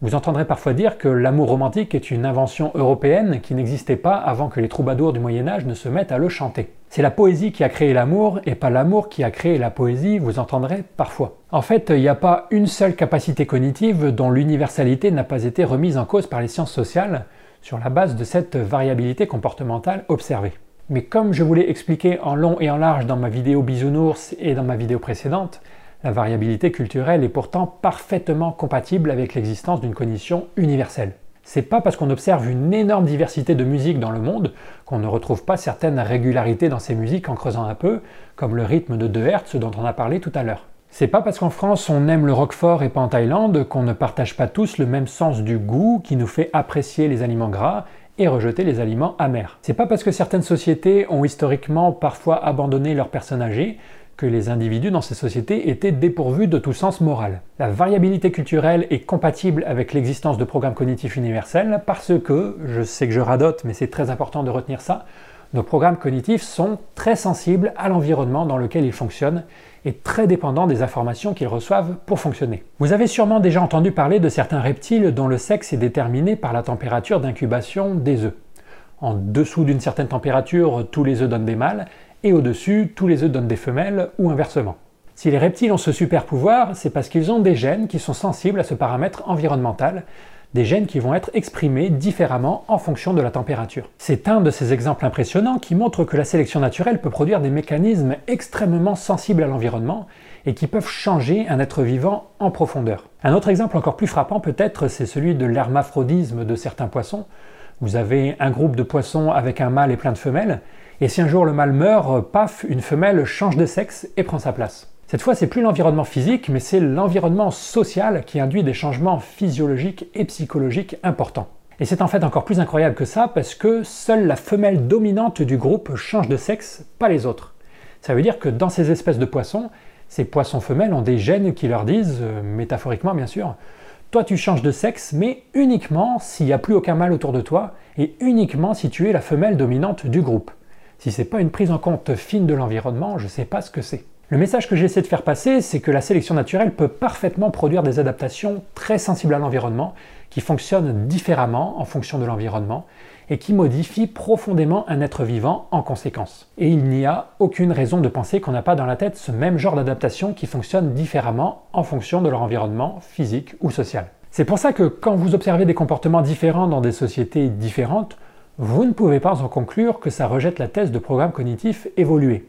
Vous entendrez parfois dire que l'amour romantique est une invention européenne qui n'existait pas avant que les troubadours du Moyen Âge ne se mettent à le chanter. C'est la poésie qui a créé l'amour et pas l'amour qui a créé la poésie, vous entendrez parfois. En fait, il n'y a pas une seule capacité cognitive dont l'universalité n'a pas été remise en cause par les sciences sociales sur la base de cette variabilité comportementale observée. Mais comme je vous l'ai expliqué en long et en large dans ma vidéo bisounours et dans ma vidéo précédente, la variabilité culturelle est pourtant parfaitement compatible avec l'existence d'une cognition universelle. C'est pas parce qu'on observe une énorme diversité de musiques dans le monde qu'on ne retrouve pas certaines régularités dans ces musiques en creusant un peu, comme le rythme de 2 Hz dont on a parlé tout à l'heure. C'est pas parce qu'en France on aime le roquefort et pas en Thaïlande qu'on ne partage pas tous le même sens du goût qui nous fait apprécier les aliments gras et rejeter les aliments amers. C'est pas parce que certaines sociétés ont historiquement parfois abandonné leurs personnes âgées que les individus dans ces sociétés étaient dépourvus de tout sens moral. La variabilité culturelle est compatible avec l'existence de programmes cognitifs universels parce que, je sais que je radote, mais c'est très important de retenir ça, nos programmes cognitifs sont très sensibles à l'environnement dans lequel ils fonctionnent et très dépendants des informations qu'ils reçoivent pour fonctionner. Vous avez sûrement déjà entendu parler de certains reptiles dont le sexe est déterminé par la température d'incubation des œufs. En dessous d'une certaine température, tous les œufs donnent des mâles, et au-dessus, tous les œufs donnent des femelles ou inversement. Si les reptiles ont ce super pouvoir, c'est parce qu'ils ont des gènes qui sont sensibles à ce paramètre environnemental, des gènes qui vont être exprimés différemment en fonction de la température. C'est un de ces exemples impressionnants qui montre que la sélection naturelle peut produire des mécanismes extrêmement sensibles à l'environnement et qui peuvent changer un être vivant en profondeur. Un autre exemple encore plus frappant peut-être, c'est celui de l'hermaphrodisme de certains poissons. Vous avez un groupe de poissons avec un mâle et plein de femelles, et si un jour le mâle meurt, paf, une femelle change de sexe et prend sa place. Cette fois, c'est plus l'environnement physique, mais c'est l'environnement social qui induit des changements physiologiques et psychologiques importants. Et c'est en fait encore plus incroyable que ça parce que seule la femelle dominante du groupe change de sexe, pas les autres. Ça veut dire que dans ces espèces de poissons, ces poissons femelles ont des gènes qui leur disent, euh, métaphoriquement bien sûr, toi tu changes de sexe, mais uniquement s'il n'y a plus aucun mâle autour de toi, et uniquement si tu es la femelle dominante du groupe. Si c'est pas une prise en compte fine de l'environnement, je sais pas ce que c'est. Le message que j'essaie de faire passer, c'est que la sélection naturelle peut parfaitement produire des adaptations très sensibles à l'environnement, qui fonctionnent différemment en fonction de l'environnement, et qui modifient profondément un être vivant en conséquence. Et il n'y a aucune raison de penser qu'on n'a pas dans la tête ce même genre d'adaptation qui fonctionne différemment en fonction de leur environnement physique ou social. C'est pour ça que quand vous observez des comportements différents dans des sociétés différentes, vous ne pouvez pas en conclure que ça rejette la thèse de programme cognitif évolué.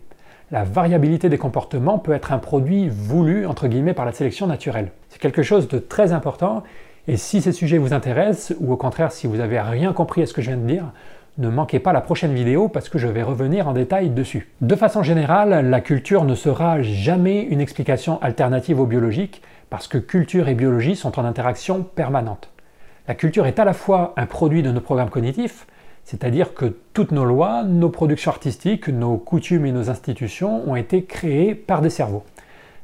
La variabilité des comportements peut être un produit voulu entre guillemets par la sélection naturelle. C'est quelque chose de très important et si ces sujets vous intéressent, ou au contraire si vous n'avez rien compris à ce que je viens de dire, ne manquez pas la prochaine vidéo parce que je vais revenir en détail dessus. De façon générale, la culture ne sera jamais une explication alternative au biologique parce que culture et biologie sont en interaction permanente. La culture est à la fois un produit de nos programmes cognitifs, c'est-à-dire que toutes nos lois, nos productions artistiques, nos coutumes et nos institutions ont été créées par des cerveaux.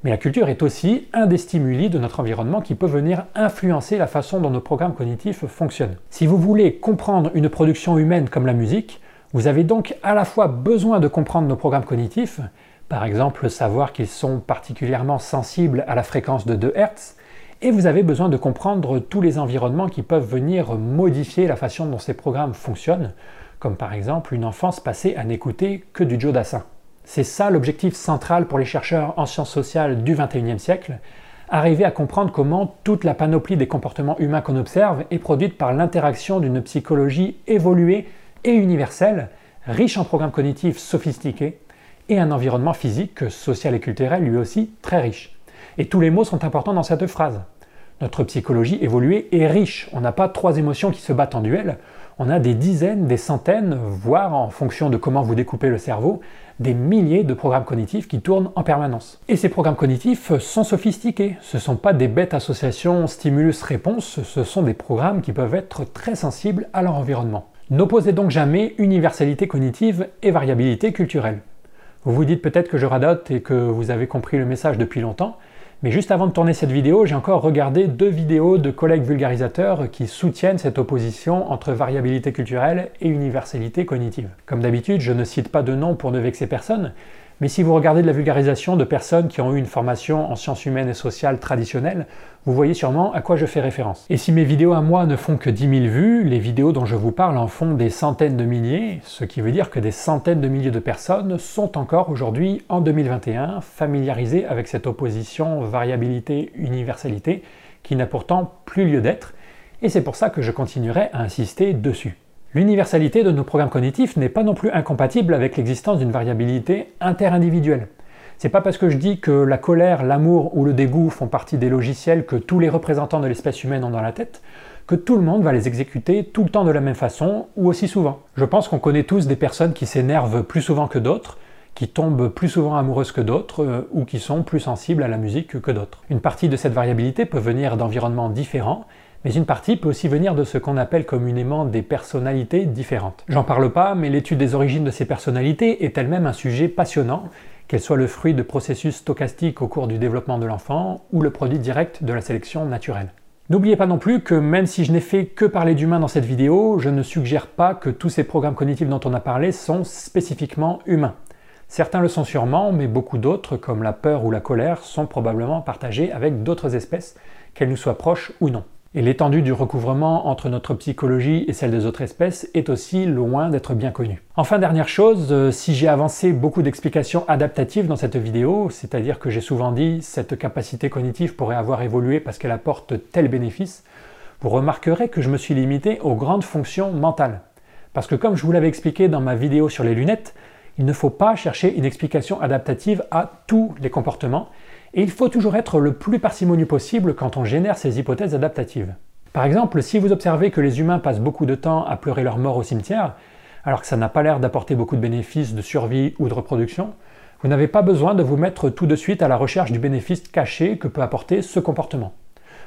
Mais la culture est aussi un des stimuli de notre environnement qui peut venir influencer la façon dont nos programmes cognitifs fonctionnent. Si vous voulez comprendre une production humaine comme la musique, vous avez donc à la fois besoin de comprendre nos programmes cognitifs, par exemple savoir qu'ils sont particulièrement sensibles à la fréquence de 2 Hz, et vous avez besoin de comprendre tous les environnements qui peuvent venir modifier la façon dont ces programmes fonctionnent, comme par exemple une enfance passée à n'écouter que du Joe. C'est ça l'objectif central pour les chercheurs en sciences sociales du XXIe siècle, arriver à comprendre comment toute la panoplie des comportements humains qu'on observe est produite par l'interaction d'une psychologie évoluée et universelle, riche en programmes cognitifs sophistiqués, et un environnement physique, social et culturel lui aussi très riche. Et tous les mots sont importants dans cette phrase. Notre psychologie évoluée est riche. On n'a pas trois émotions qui se battent en duel. On a des dizaines, des centaines, voire en fonction de comment vous découpez le cerveau, des milliers de programmes cognitifs qui tournent en permanence. Et ces programmes cognitifs sont sophistiqués. Ce ne sont pas des bêtes associations stimulus-réponse, ce sont des programmes qui peuvent être très sensibles à leur environnement. N'opposez donc jamais universalité cognitive et variabilité culturelle. Vous vous dites peut-être que je radote et que vous avez compris le message depuis longtemps, mais juste avant de tourner cette vidéo, j'ai encore regardé deux vidéos de collègues vulgarisateurs qui soutiennent cette opposition entre variabilité culturelle et universalité cognitive. Comme d'habitude, je ne cite pas de nom pour ne vexer personne, mais si vous regardez de la vulgarisation de personnes qui ont eu une formation en sciences humaines et sociales traditionnelles, vous voyez sûrement à quoi je fais référence. Et si mes vidéos à moi ne font que 10 000 vues, les vidéos dont je vous parle en font des centaines de milliers, ce qui veut dire que des centaines de milliers de personnes sont encore aujourd'hui, en 2021, familiarisées avec cette opposition variabilité-universalité qui n'a pourtant plus lieu d'être, et c'est pour ça que je continuerai à insister dessus. L'universalité de nos programmes cognitifs n'est pas non plus incompatible avec l'existence d'une variabilité interindividuelle. C'est pas parce que je dis que la colère, l'amour ou le dégoût font partie des logiciels que tous les représentants de l'espèce humaine ont dans la tête que tout le monde va les exécuter tout le temps de la même façon ou aussi souvent. Je pense qu'on connaît tous des personnes qui s'énervent plus souvent que d'autres, qui tombent plus souvent amoureuses que d'autres euh, ou qui sont plus sensibles à la musique que d'autres. Une partie de cette variabilité peut venir d'environnements différents mais une partie peut aussi venir de ce qu'on appelle communément des personnalités différentes. J'en parle pas, mais l'étude des origines de ces personnalités est elle-même un sujet passionnant, qu'elle soit le fruit de processus stochastiques au cours du développement de l'enfant ou le produit direct de la sélection naturelle. N'oubliez pas non plus que même si je n'ai fait que parler d'humains dans cette vidéo, je ne suggère pas que tous ces programmes cognitifs dont on a parlé sont spécifiquement humains. Certains le sont sûrement, mais beaucoup d'autres, comme la peur ou la colère, sont probablement partagés avec d'autres espèces, qu'elles nous soient proches ou non. Et l'étendue du recouvrement entre notre psychologie et celle des autres espèces est aussi loin d'être bien connue. Enfin, dernière chose, euh, si j'ai avancé beaucoup d'explications adaptatives dans cette vidéo, c'est-à-dire que j'ai souvent dit cette capacité cognitive pourrait avoir évolué parce qu'elle apporte tel bénéfice, vous remarquerez que je me suis limité aux grandes fonctions mentales. Parce que comme je vous l'avais expliqué dans ma vidéo sur les lunettes, il ne faut pas chercher une explication adaptative à tous les comportements, et il faut toujours être le plus parcimonieux possible quand on génère ces hypothèses adaptatives. Par exemple, si vous observez que les humains passent beaucoup de temps à pleurer leur mort au cimetière, alors que ça n'a pas l'air d'apporter beaucoup de bénéfices de survie ou de reproduction, vous n'avez pas besoin de vous mettre tout de suite à la recherche du bénéfice caché que peut apporter ce comportement.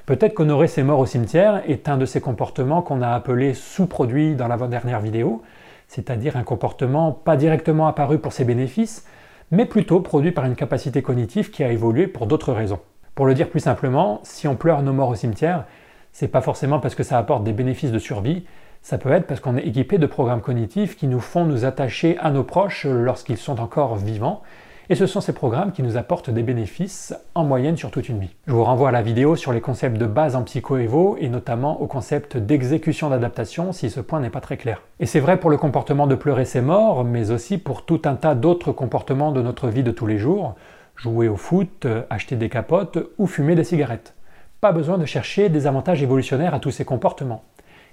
Peut-être qu'honorer ses morts au cimetière est un de ces comportements qu'on a appelé sous-produit dans l'avant-dernière vidéo, c'est-à-dire un comportement pas directement apparu pour ses bénéfices, mais plutôt produit par une capacité cognitive qui a évolué pour d'autres raisons. Pour le dire plus simplement, si on pleure nos morts au cimetière, c'est pas forcément parce que ça apporte des bénéfices de survie, ça peut être parce qu'on est équipé de programmes cognitifs qui nous font nous attacher à nos proches lorsqu'ils sont encore vivants, Et ce sont ces programmes qui nous apportent des bénéfices en moyenne sur toute une vie. Je vous renvoie à la vidéo sur les concepts de base en psycho-évo et notamment au concept d'exécution d'adaptation si ce point n'est pas très clair. Et c'est vrai pour le comportement de pleurer ses morts, mais aussi pour tout un tas d'autres comportements de notre vie de tous les jours, jouer au foot, acheter des capotes ou fumer des cigarettes. Pas besoin de chercher des avantages évolutionnaires à tous ces comportements.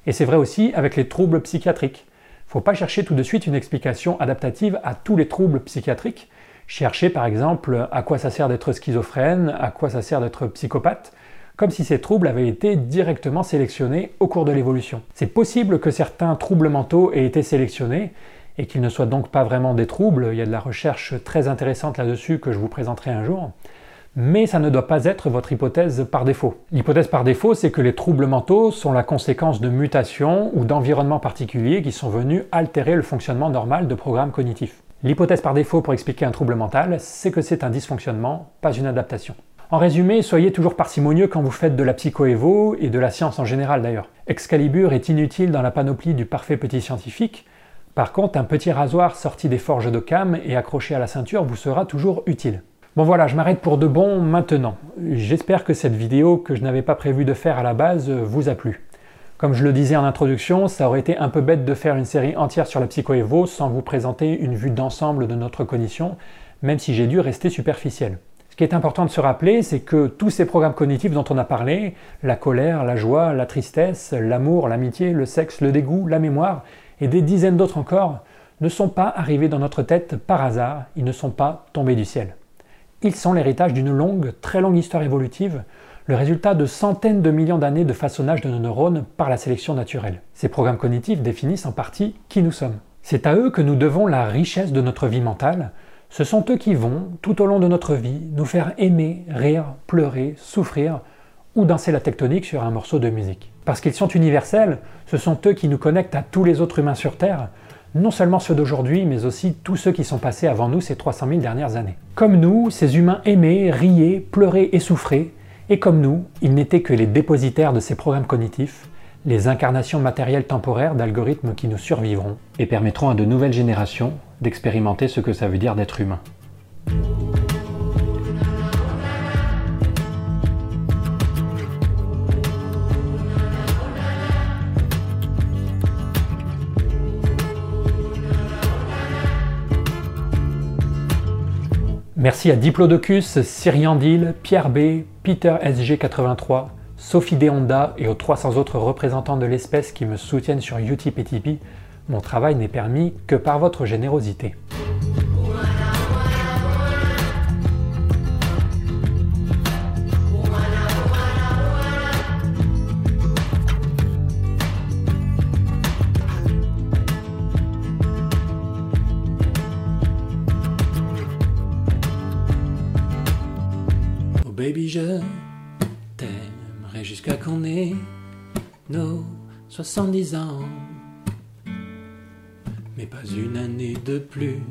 Et c'est vrai aussi avec les troubles psychiatriques. Faut pas chercher tout de suite une explication adaptative à tous les troubles psychiatriques. Chercher par exemple à quoi ça sert d'être schizophrène, à quoi ça sert d'être psychopathe, comme si ces troubles avaient été directement sélectionnés au cours de l'évolution. C'est possible que certains troubles mentaux aient été sélectionnés et qu'ils ne soient donc pas vraiment des troubles. Il y a de la recherche très intéressante là-dessus que je vous présenterai un jour mais ça ne doit pas être votre hypothèse par défaut. L'hypothèse par défaut, c'est que les troubles mentaux sont la conséquence de mutations ou d'environnements particuliers qui sont venus altérer le fonctionnement normal de programmes cognitifs. L'hypothèse par défaut pour expliquer un trouble mental, c'est que c'est un dysfonctionnement, pas une adaptation. En résumé, soyez toujours parcimonieux quand vous faites de la psychoévo et de la science en général d'ailleurs. Excalibur est inutile dans la panoplie du parfait petit scientifique. Par contre, un petit rasoir sorti des forges de Cam et accroché à la ceinture vous sera toujours utile. Bon voilà, je m'arrête pour de bon maintenant. J'espère que cette vidéo que je n'avais pas prévu de faire à la base vous a plu. Comme je le disais en introduction, ça aurait été un peu bête de faire une série entière sur la psychoévo sans vous présenter une vue d'ensemble de notre cognition, même si j'ai dû rester superficiel. Ce qui est important de se rappeler, c'est que tous ces programmes cognitifs dont on a parlé, la colère, la joie, la tristesse, l'amour, l'amitié, le sexe, le dégoût, la mémoire, et des dizaines d'autres encore, ne sont pas arrivés dans notre tête par hasard, ils ne sont pas tombés du ciel. Ils sont l'héritage d'une longue, très longue histoire évolutive, le résultat de centaines de millions d'années de façonnage de nos neurones par la sélection naturelle. Ces programmes cognitifs définissent en partie qui nous sommes. C'est à eux que nous devons la richesse de notre vie mentale. Ce sont eux qui vont, tout au long de notre vie, nous faire aimer, rire, pleurer, souffrir ou danser la tectonique sur un morceau de musique. Parce qu'ils sont universels, ce sont eux qui nous connectent à tous les autres humains sur Terre, non seulement ceux d'aujourd'hui, mais aussi tous ceux qui sont passés avant nous ces 300 000 dernières années. Comme nous, ces humains aimaient, riaient, pleuraient et souffraient, et comme nous, ils n'étaient que les dépositaires de ces programmes cognitifs, les incarnations matérielles temporaires d'algorithmes qui nous survivront et permettront à de nouvelles générations d'expérimenter ce que ça veut dire d'être humain. Merci à Diplodocus, Cyriandil, Pierre B, Peter SG83, Sophie Deonda et aux 300 autres représentants de l'espèce qui me soutiennent sur Utip et Tipeee. Mon travail n'est permis que par votre générosité. Baby, je t'aimerai jusqu'à qu'on ait nos 70 ans. Mais pas une année de plus.